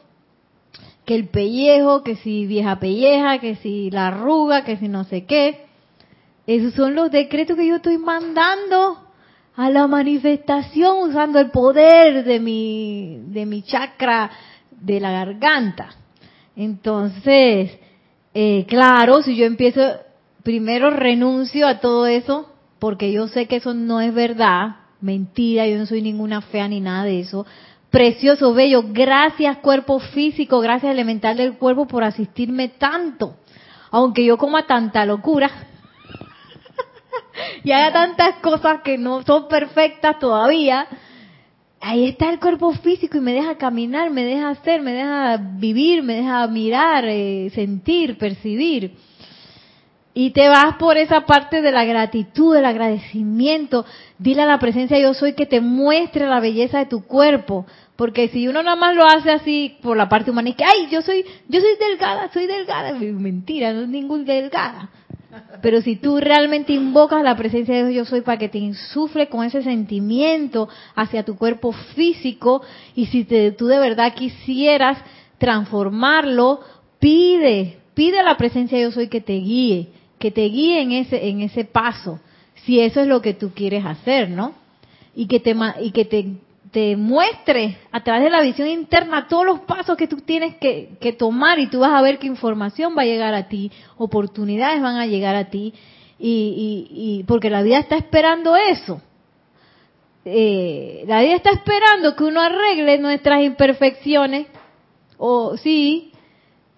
que el pellejo, que si vieja pelleja, que si la arruga, que si no sé qué. Esos son los decretos que yo estoy mandando a la manifestación usando el poder de mi, de mi chakra de la garganta. Entonces, eh, claro, si yo empiezo, primero renuncio a todo eso, porque yo sé que eso no es verdad, mentira, yo no soy ninguna fea ni nada de eso. Precioso, bello, gracias cuerpo físico, gracias elemental del cuerpo por asistirme tanto. Aunque yo coma tanta locura [LAUGHS] y haga tantas cosas que no son perfectas todavía, ahí está el cuerpo físico y me deja caminar, me deja hacer, me deja vivir, me deja mirar, eh, sentir, percibir. Y te vas por esa parte de la gratitud, del agradecimiento. Dile a la presencia yo soy que te muestre la belleza de tu cuerpo. Porque si uno nada más lo hace así por la parte humana y que, ay, yo soy, yo soy delgada, soy delgada. Mentira, no es ningún delgada. Pero si tú realmente invocas la presencia de Dios yo soy para que te insufle con ese sentimiento hacia tu cuerpo físico y si tú de verdad quisieras transformarlo, pide, pide a la presencia de yo soy que te guíe, que te guíe en ese en ese paso, si eso es lo que tú quieres hacer, ¿no? Y que te y que te te muestre a través de la visión interna todos los pasos que tú tienes que, tomar y tú vas a ver qué información va a llegar a ti, oportunidades van a llegar a ti, y, y, porque la vida está esperando eso. Eh, la vida está esperando que uno arregle nuestras imperfecciones, o sí,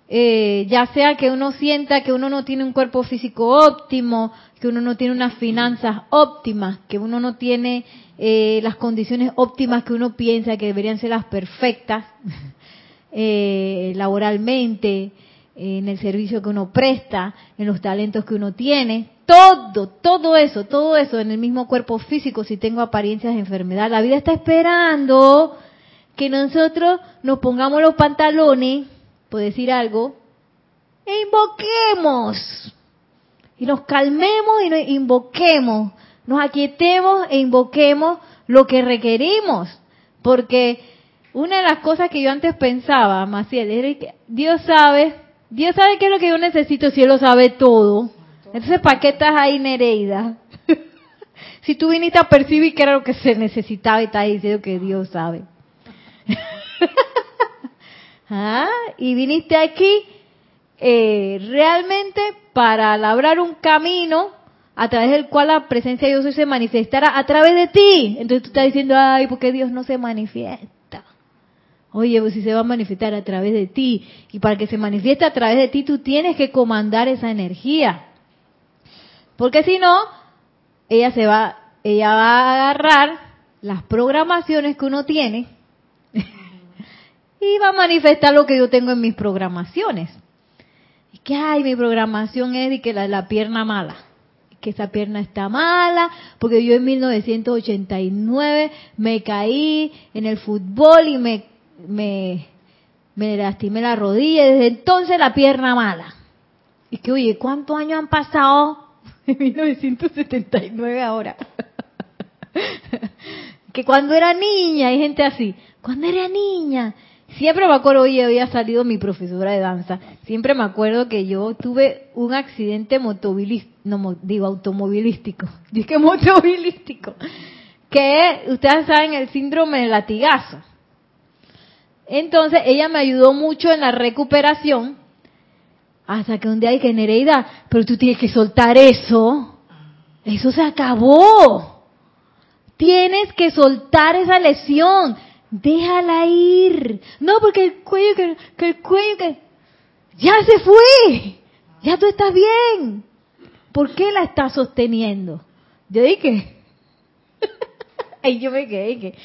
eh, ya sea que uno sienta que uno no tiene un cuerpo físico óptimo, que uno no tiene unas finanzas óptimas, que uno no tiene eh, las condiciones óptimas que uno piensa que deberían ser las perfectas [LAUGHS] eh, laboralmente, en el servicio que uno presta, en los talentos que uno tiene, todo, todo eso, todo eso en el mismo cuerpo físico, si tengo apariencias de enfermedad, la vida está esperando que nosotros nos pongamos los pantalones, por decir algo, e invoquemos, y nos calmemos y nos invoquemos nos aquietemos e invoquemos lo que requerimos. Porque una de las cosas que yo antes pensaba, Maciel, era que Dios sabe, Dios sabe qué es lo que yo necesito si Él lo sabe todo. Entonces, ¿para qué estás ahí, Nereida? [LAUGHS] si tú viniste a percibir qué era lo que se necesitaba y estás diciendo que Dios sabe. [LAUGHS] ¿Ah? Y viniste aquí eh, realmente para labrar un camino a través del cual la presencia de Dios se manifestará a través de ti. Entonces tú estás diciendo, ay, ¿por qué Dios no se manifiesta? Oye, pues si se va a manifestar a través de ti. Y para que se manifieste a través de ti, tú tienes que comandar esa energía. Porque si no, ella se va, ella va a agarrar las programaciones que uno tiene [LAUGHS] y va a manifestar lo que yo tengo en mis programaciones. Y que, ay, mi programación es de que la, la pierna mala que esa pierna está mala, porque yo en 1989 me caí en el fútbol y me, me, me lastimé la rodilla, y desde entonces la pierna mala. Y que, oye, ¿cuántos años han pasado? [LAUGHS] En 1979 ahora. [LAUGHS] que cuando era niña, hay gente así, cuando era niña, Siempre me acuerdo, hoy había salido mi profesora de danza, siempre me acuerdo que yo tuve un accidente no digo automovilístico, [LAUGHS] dije motovilístico, que ustedes saben el síndrome del latigazo. Entonces ella me ayudó mucho en la recuperación, hasta que un día dije, Nereida, pero tú tienes que soltar eso, eso se acabó. Tienes que soltar esa lesión déjala ir. No, porque el cuello, que, el cuello, que ya se fue. Ya tú estás bien. ¿Por qué la estás sosteniendo? Yo dije, [LAUGHS] y yo me quedé, que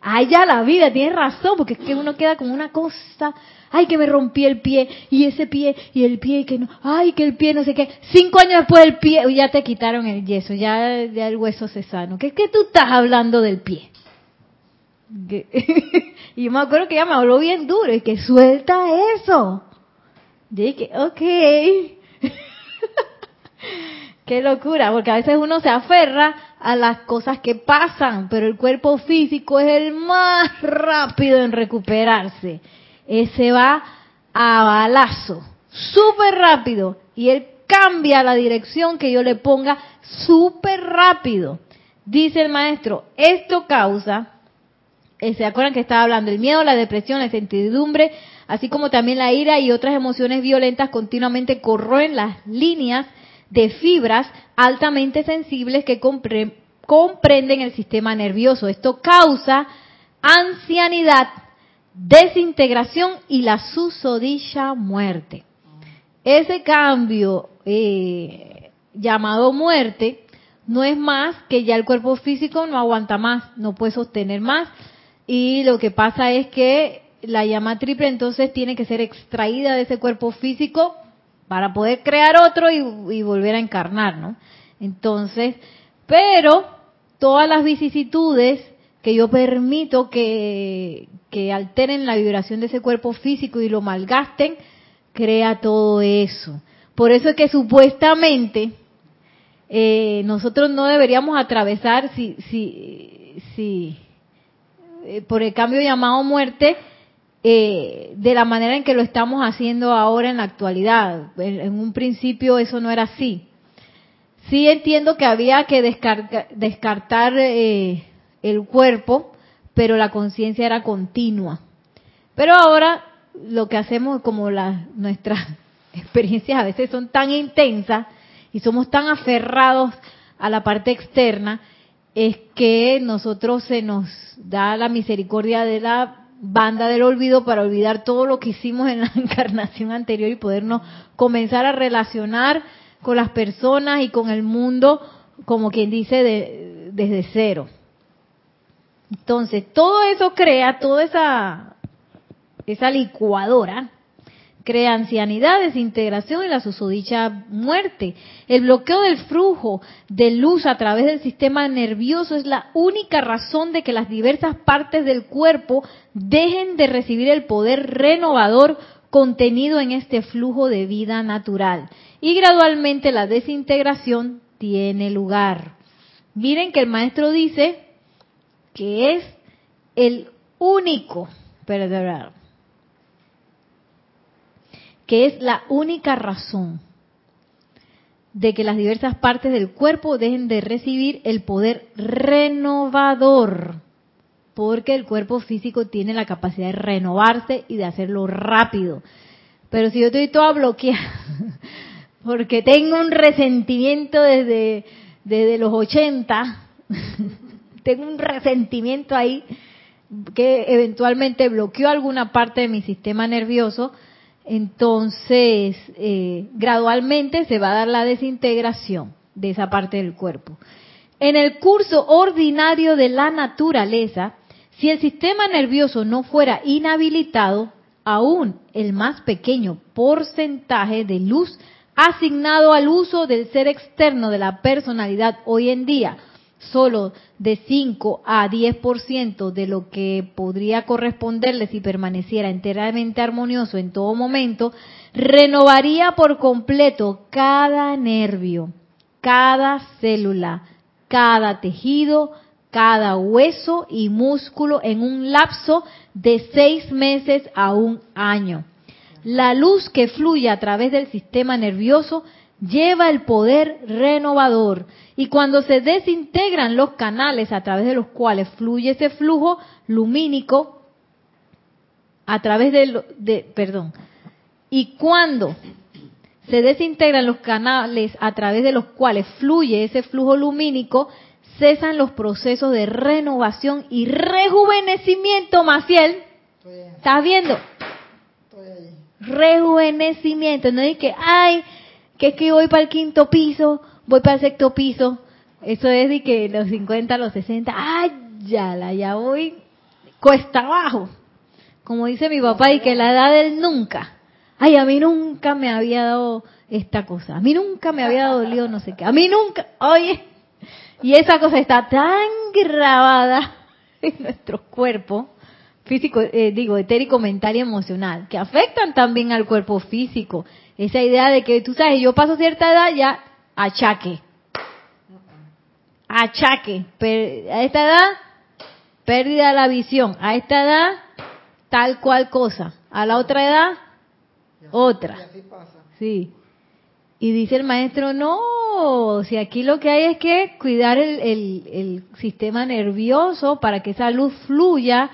Allá la vida, tienes razón, porque es que uno queda como una cosa, ay que me rompí el pie, y ese pie, y el pie que no, ay que el pie no sé qué, cinco años después del pie, ya te quitaron el yeso, ya, ya el hueso se sano. ¿Qué es que tú estás hablando del pie? [LAUGHS] y yo me acuerdo que ella me habló bien duro, y que suelta eso. Yo dije, ok. [LAUGHS] Qué locura, porque a veces uno se aferra a las cosas que pasan, pero el cuerpo físico es el más rápido en recuperarse. Ese va a balazo, súper rápido, y él cambia la dirección que yo le ponga súper rápido. Dice el maestro, esto causa, ¿se acuerdan que estaba hablando? El miedo, la depresión, la incertidumbre, así como también la ira y otras emociones violentas continuamente corroen las líneas de fibras altamente sensibles que comprenden el sistema nervioso. Esto causa ancianidad, desintegración y la susodicha muerte. Ese cambio eh, llamado muerte no es más que ya el cuerpo físico no aguanta más, no puede sostener más y lo que pasa es que la llama triple entonces tiene que ser extraída de ese cuerpo físico para poder crear otro y, volver a encarnar, ¿no? Entonces, pero todas las vicisitudes que yo permito que, que alteren la vibración de ese cuerpo físico y lo malgasten, crea todo eso. Por eso es que supuestamente eh, nosotros no deberíamos atravesar si, si, si eh, por el cambio llamado muerte, eh, de la manera en que lo estamos haciendo ahora en la actualidad. En, un principio eso no era así. Sí entiendo que había que descartar eh, el cuerpo, pero la conciencia era continua. Pero ahora lo que hacemos, como nuestras [LAUGHS] experiencias a veces son tan intensas y somos tan aferrados a la parte externa, es que nosotros se nos da la misericordia de la banda del olvido para olvidar todo lo que hicimos en la [LAUGHS] encarnación anterior y podernos comenzar a relacionar con las personas y con el mundo, como quien dice, desde cero. Entonces, todo eso crea, toda esa, esa licuadora, crea ancianidad, desintegración y la susodicha muerte. El bloqueo del flujo de luz a través del sistema nervioso es la única razón de que las diversas partes del cuerpo dejen de recibir el poder renovador contenido en este flujo de vida natural. Y gradualmente la desintegración tiene lugar. Miren que el maestro dice que es el único, perdón, que es la única razón de que las diversas partes del cuerpo dejen de recibir el poder renovador, porque el cuerpo físico tiene la capacidad de renovarse y de hacerlo rápido. Pero si yo estoy toda bloqueada, [LAUGHS] porque tengo un resentimiento desde, desde los 80, [LAUGHS] tengo un resentimiento ahí que eventualmente bloqueó alguna parte de mi sistema nervioso, entonces eh, gradualmente se va a dar la desintegración de esa parte del cuerpo. En el curso ordinario de la naturaleza, si el sistema nervioso no fuera inhabilitado, aún el más pequeño porcentaje de luz asignado al uso del ser externo de la personalidad hoy en día solo de 5 a 10% de lo que podría corresponderle si permaneciera enteramente armonioso en todo momento, renovaría por completo cada nervio, cada célula, cada tejido, cada hueso y músculo en un lapso de seis meses a un año. La luz que fluye a través del sistema nervioso lleva el poder renovador y cuando se desintegran los canales a través de los cuales fluye ese flujo lumínico, a través de, de perdón, y cuando se desintegran los canales a través de los cuales fluye ese flujo lumínico, cesan los procesos de renovación y rejuvenecimiento, Maciel. ¿Estás viendo? Rejuvenecimiento, no es que, ay, es que voy para el quinto piso, voy para el sexto piso. Eso es de que los 50, los 60, ¡ay, ya la, ya voy! cuesta abajo. Como dice mi papá, y que la edad del nunca. Ay, a mí nunca me había dado esta cosa. A mí nunca me había dolido no sé qué. A mí nunca, oye, y esa cosa está tan grabada [LAUGHS] en nuestros cuerpos, físico, eh, digo, etérico, mental y emocional, que afectan también al cuerpo físico. Esa idea de que tú sabes, yo paso cierta edad ya, achaque. Achaque. a esta edad, pérdida de la visión. A esta edad, tal cual cosa. A la otra edad, otra. Sí. Y dice el maestro, no, si aquí lo que hay es que cuidar el, sistema nervioso para que esa luz fluya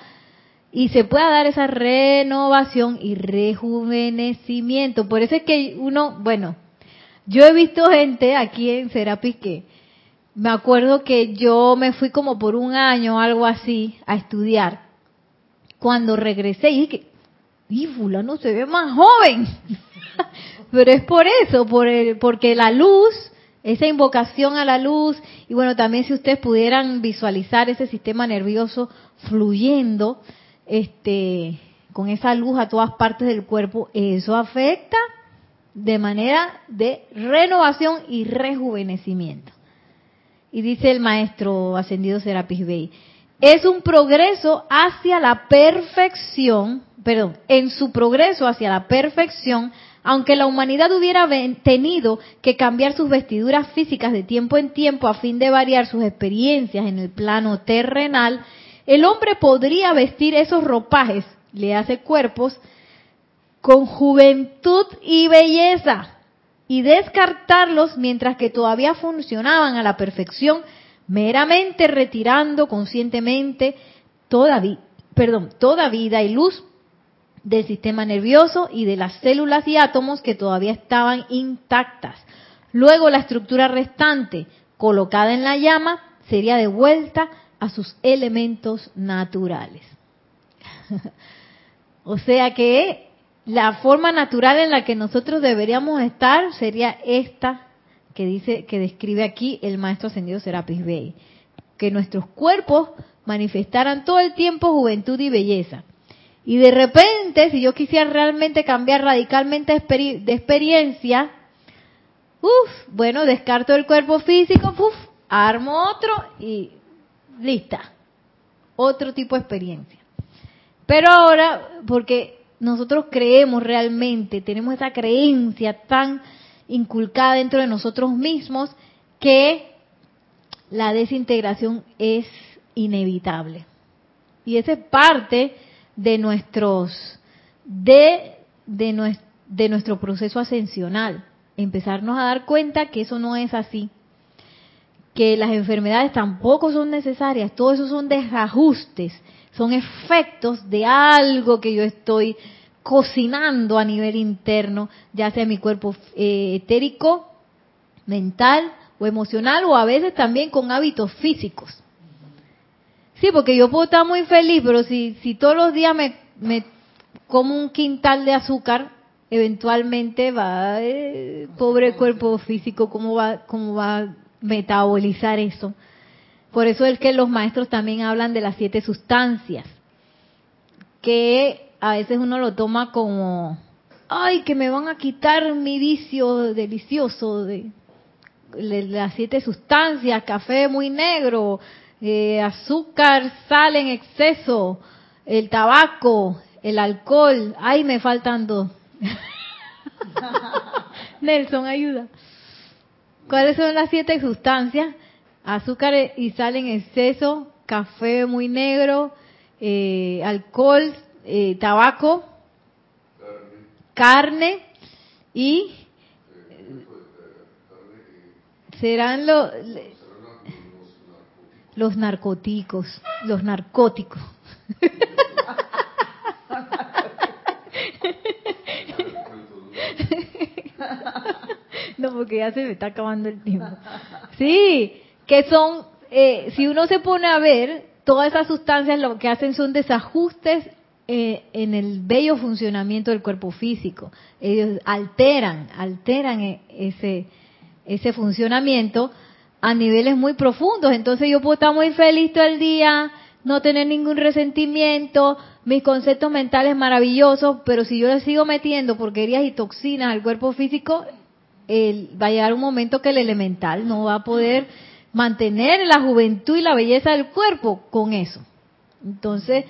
y se pueda dar esa renovación y rejuvenecimiento. Por eso es que uno, bueno, yo he visto gente aquí en Serapis que me acuerdo que yo me fui como por un año algo así a estudiar. Cuando regresé y dije, y fulano se ve más joven. [LAUGHS] Pero es por eso, por el, porque la luz, esa invocación a la luz, y bueno, también si ustedes pudieran visualizar ese sistema nervioso fluyendo, este, con esa luz a todas partes del cuerpo, eso afecta de manera de renovación y rejuvenecimiento. Y dice el maestro ascendido Serapis Bey, es un progreso hacia la perfección, perdón, en su progreso hacia la perfección, aunque la humanidad hubiera tenido que cambiar sus vestiduras físicas de tiempo en tiempo a fin de variar sus experiencias en el plano terrenal, el hombre podría vestir esos ropajes, le hace cuerpos, con juventud y belleza y descartarlos mientras que todavía funcionaban a la perfección, meramente retirando conscientemente toda, perdón, toda vida y luz del sistema nervioso y de las células y átomos que todavía estaban intactas. Luego la estructura restante, colocada en la llama, sería devuelta a sus elementos naturales. [LAUGHS] o sea que la forma natural en la que nosotros deberíamos estar sería esta que dice que describe aquí el maestro ascendido Serapis Bey, que nuestros cuerpos manifestaran todo el tiempo juventud y belleza. Y de repente, si yo quisiera realmente cambiar radicalmente de experiencia, uff, bueno, descarto el cuerpo físico, uff, armo otro y lista. Otro tipo de experiencia. Pero ahora, porque nosotros creemos realmente, tenemos esa creencia tan inculcada dentro de nosotros mismos que la desintegración es inevitable. Y esa es parte de nuestros de, de, de nuestro proceso ascensional. Empezarnos a dar cuenta que eso no es así. Que las enfermedades tampoco son necesarias. Todo eso son desajustes. Son efectos de algo que yo estoy cocinando a nivel interno, ya sea mi cuerpo eh, etérico, mental o emocional, o a veces también con hábitos físicos. Sí, porque yo puedo estar muy feliz, pero si, si todos los días me, como un quintal de azúcar, eventualmente va, eh, pobre cuerpo físico, ¿cómo va, ¿cómo va metabolizar eso? Por eso es que los maestros también hablan de las siete sustancias, que a veces uno lo toma como, ay, que me van a quitar mi vicio delicioso de, las siete sustancias, café muy negro, eh, azúcar, sal en exceso, el tabaco, el alcohol. Ay, me faltan dos. [LAUGHS] Nelson, ayuda. ¿Cuáles son las siete sustancias? Azúcar y sal en exceso, café muy negro, eh, alcohol, eh, tabaco, carne, y serán los los narcóticos, los narcóticos. [LAUGHS] [LAUGHS] No, porque ya se me está acabando el tiempo. Sí, que son, eh, si uno se pone a ver, todas esas sustancias lo que hacen son desajustes eh, en el bello funcionamiento del cuerpo físico. Ellos alteran, alteran e, ese, ese funcionamiento a niveles muy profundos. Entonces yo puedo estar muy feliz todo el día, no tener ningún resentimiento, mis conceptos mentales maravillosos, pero si yo le sigo metiendo porquerías y toxinas al cuerpo físico, va a llegar un momento que el elemental no va a poder mantener la juventud y la belleza del cuerpo con eso. Entonces,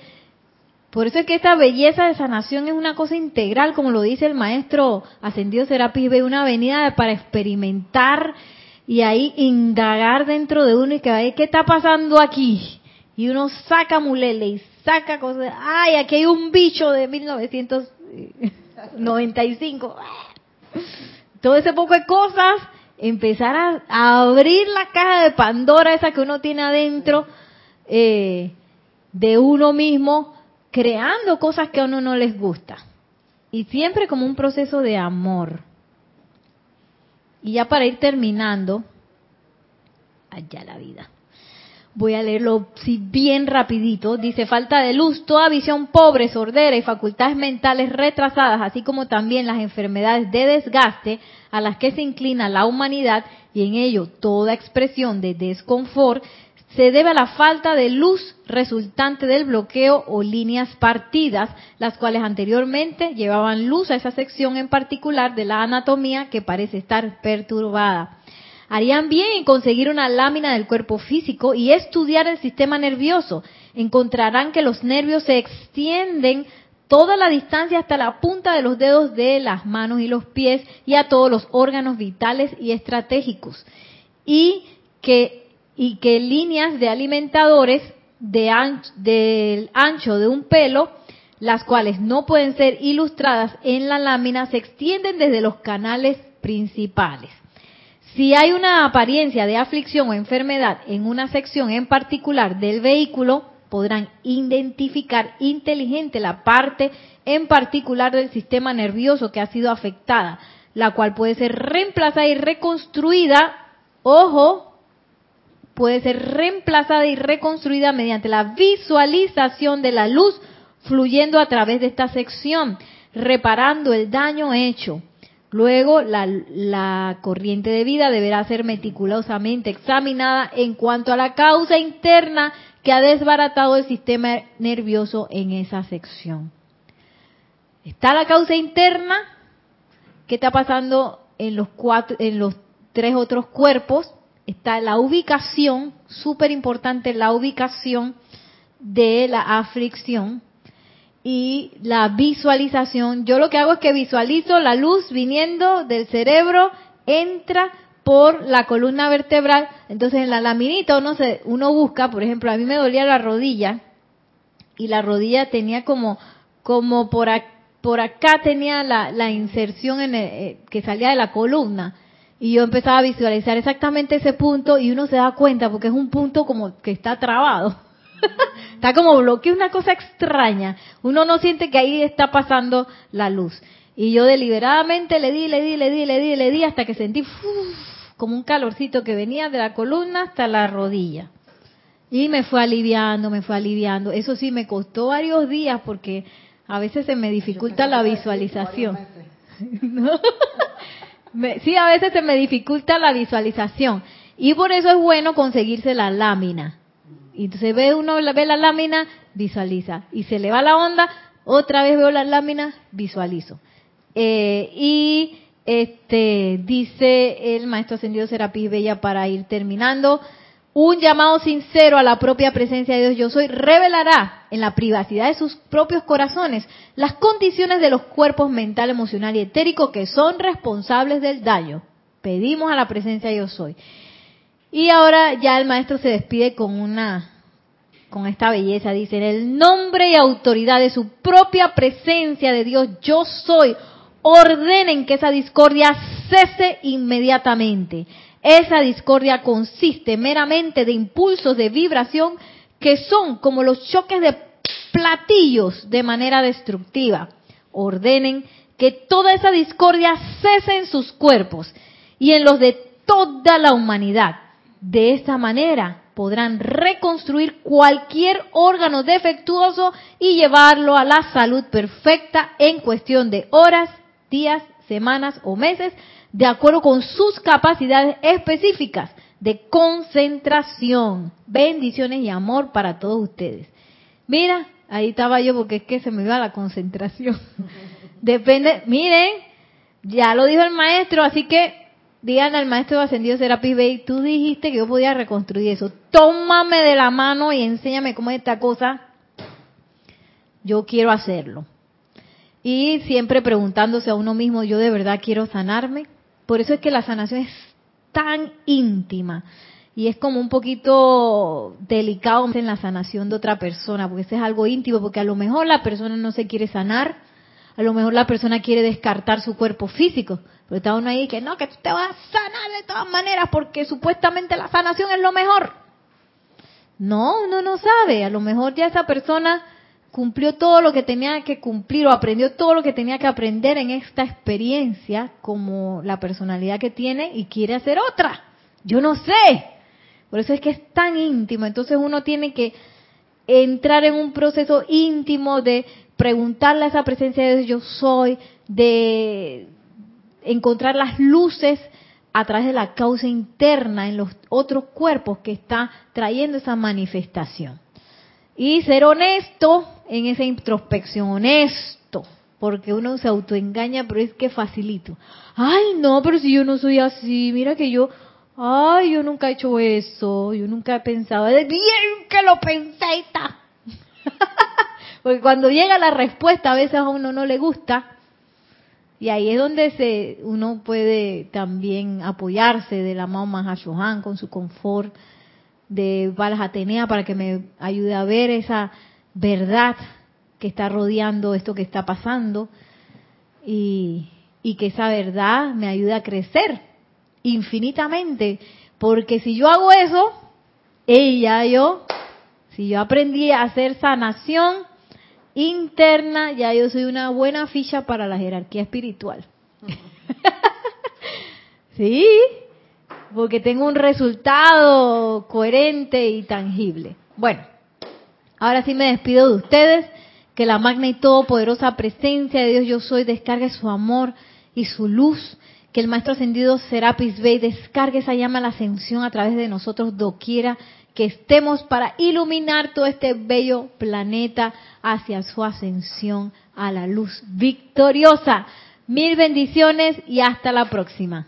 por eso es que esta belleza de sanación es una cosa integral, como lo dice el maestro ascendido Serapis ve una avenida para experimentar y ahí indagar dentro de uno y que qué está pasando aquí. Y uno saca mulele y saca cosas. Ay, aquí hay un bicho de 1995. Todo ese poco de cosas, empezar a, abrir la caja de Pandora esa que uno tiene adentro eh, de uno mismo, creando cosas que a uno no les gusta. Y siempre como un proceso de amor. Y ya para ir terminando, allá la vida. Voy a leerlo si bien rapidito. Dice, falta de luz, toda visión pobre, sordera y facultades mentales retrasadas, así como también las enfermedades de desgaste a las que se inclina la humanidad y en ello toda expresión de desconfort, se debe a la falta de luz resultante del bloqueo o líneas partidas, las cuales anteriormente llevaban luz a esa sección en particular de la anatomía que parece estar perturbada. Harían bien en conseguir una lámina del cuerpo físico y estudiar el sistema nervioso. Encontrarán que los nervios se extienden toda la distancia hasta la punta de los dedos de las manos y los pies y a todos los órganos vitales y estratégicos. Y que, y que líneas de alimentadores de del ancho de un pelo, las cuales no pueden ser ilustradas en la lámina, se extienden desde los canales principales. Si hay una apariencia de aflicción o enfermedad en una sección en particular del vehículo, podrán identificar inteligente la parte en particular del sistema nervioso que ha sido afectada, la cual puede ser reemplazada y reconstruida, ojo, puede ser reemplazada y reconstruida mediante la visualización de la luz fluyendo a través de esta sección, reparando el daño hecho. Luego, la, corriente de vida deberá ser meticulosamente examinada en cuanto a la causa interna que ha desbaratado el sistema nervioso en esa sección. Está la causa interna, ¿qué está pasando en los, cuatro, en los tres otros cuerpos? Está la ubicación, súper importante la ubicación de la aflicción, y la visualización. Yo lo que hago es que visualizo la luz viniendo del cerebro, entra por la columna vertebral. Entonces en la laminita uno, se, uno busca, por ejemplo, a mí me dolía la rodilla y la rodilla tenía como, como por, acá tenía la, inserción en eh, que salía de la columna. Y yo empezaba a visualizar exactamente ese punto y uno se da cuenta porque es un punto como que está trabado. [LAUGHS] está como bloqueo, una cosa extraña. Uno no siente que ahí está pasando la luz. Y yo deliberadamente le di, le di, le di, le di, le di, hasta que sentí como un calorcito que venía de la columna hasta la rodilla. Y me fue aliviando, me fue aliviando. Eso sí, me costó varios días porque a veces se me dificulta la visualización. [LAUGHS] sí, a veces se me dificulta la visualización. Y por eso es bueno conseguirse la lámina. Y entonces ve uno, ve la lámina, visualiza. Y se le va la onda, otra vez veo la lámina, visualizo. Eh, y este dice el maestro ascendido Serapis Bella para ir terminando. Un llamado sincero a la propia presencia de Dios yo soy revelará en la privacidad de sus propios corazones las condiciones de los cuerpos mental, emocional y etérico que son responsables del daño. Pedimos a la presencia yo soy. Y ahora ya el maestro se despide con una con esta belleza, dice, en el nombre y autoridad de su propia presencia de Dios, yo soy, ordenen que esa discordia cese inmediatamente. Esa discordia consiste meramente de impulsos de vibración que son como los choques de platillos de manera destructiva. Ordenen que toda esa discordia cese en sus cuerpos y en los de toda la humanidad de esta manera podrán reconstruir cualquier órgano defectuoso y llevarlo a la salud perfecta en cuestión de horas, días, semanas o meses, de acuerdo con sus capacidades específicas, de concentración. Bendiciones y amor para todos ustedes. Mira, ahí estaba yo porque es que se me iba la concentración. [LAUGHS] Depende, miren, ya lo dijo el maestro, así que digan al maestro ascendido Serapis Bay, tú dijiste que yo podía reconstruir eso. Tómame de la mano y enséñame cómo es esta cosa. Yo quiero hacerlo. Y siempre preguntándose a uno mismo, yo de verdad quiero sanarme. Por eso es que la sanación es tan íntima y es como un poquito delicado en la sanación de otra persona, porque eso es algo íntimo, porque a lo mejor la persona no se quiere sanar, a lo mejor la persona quiere descartar su cuerpo físico, pero está uno ahí que no, que tú te vas a sanar de todas maneras porque supuestamente la sanación es lo mejor. No, uno no sabe, a lo mejor ya esa persona cumplió todo lo que tenía que cumplir o aprendió todo lo que tenía que aprender en esta experiencia como la personalidad que tiene y quiere hacer otra. Yo no sé. Por eso es que es tan íntimo. Entonces uno tiene que entrar en un proceso íntimo de preguntarle a esa presencia de yo soy, de encontrar las luces a través de la causa interna en los otros cuerpos que está trayendo esa manifestación. Y ser honesto en esa introspección, honesto, porque uno se autoengaña, pero es que facilito. Ay, no, pero si yo no soy así, mira que yo, ay, yo nunca he hecho eso, yo nunca he pensado, es bien que lo pensé [LAUGHS] porque cuando llega la respuesta a veces a uno no le gusta, y ahí es donde se uno puede también apoyarse de la mamá Mahashohan con su confort, de Balas Atenea para que me ayude a ver esa verdad que está rodeando esto que está pasando y, y que esa verdad me ayude a crecer infinitamente. Porque si yo hago eso, ella, yo, si yo aprendí a hacer sanación interna, ya yo soy una buena ficha para la jerarquía espiritual. [LAUGHS] sí, porque tengo un resultado coherente y tangible. Bueno, ahora sí me despido de ustedes. Que la magna y todopoderosa presencia de Dios yo soy descargue su amor y su luz. Que el Maestro Ascendido Serapis Bey descargue esa llama a la ascensión a través de nosotros doquiera que estemos para iluminar todo este bello planeta hacia su ascensión a la luz victoriosa. Mil bendiciones y hasta la próxima.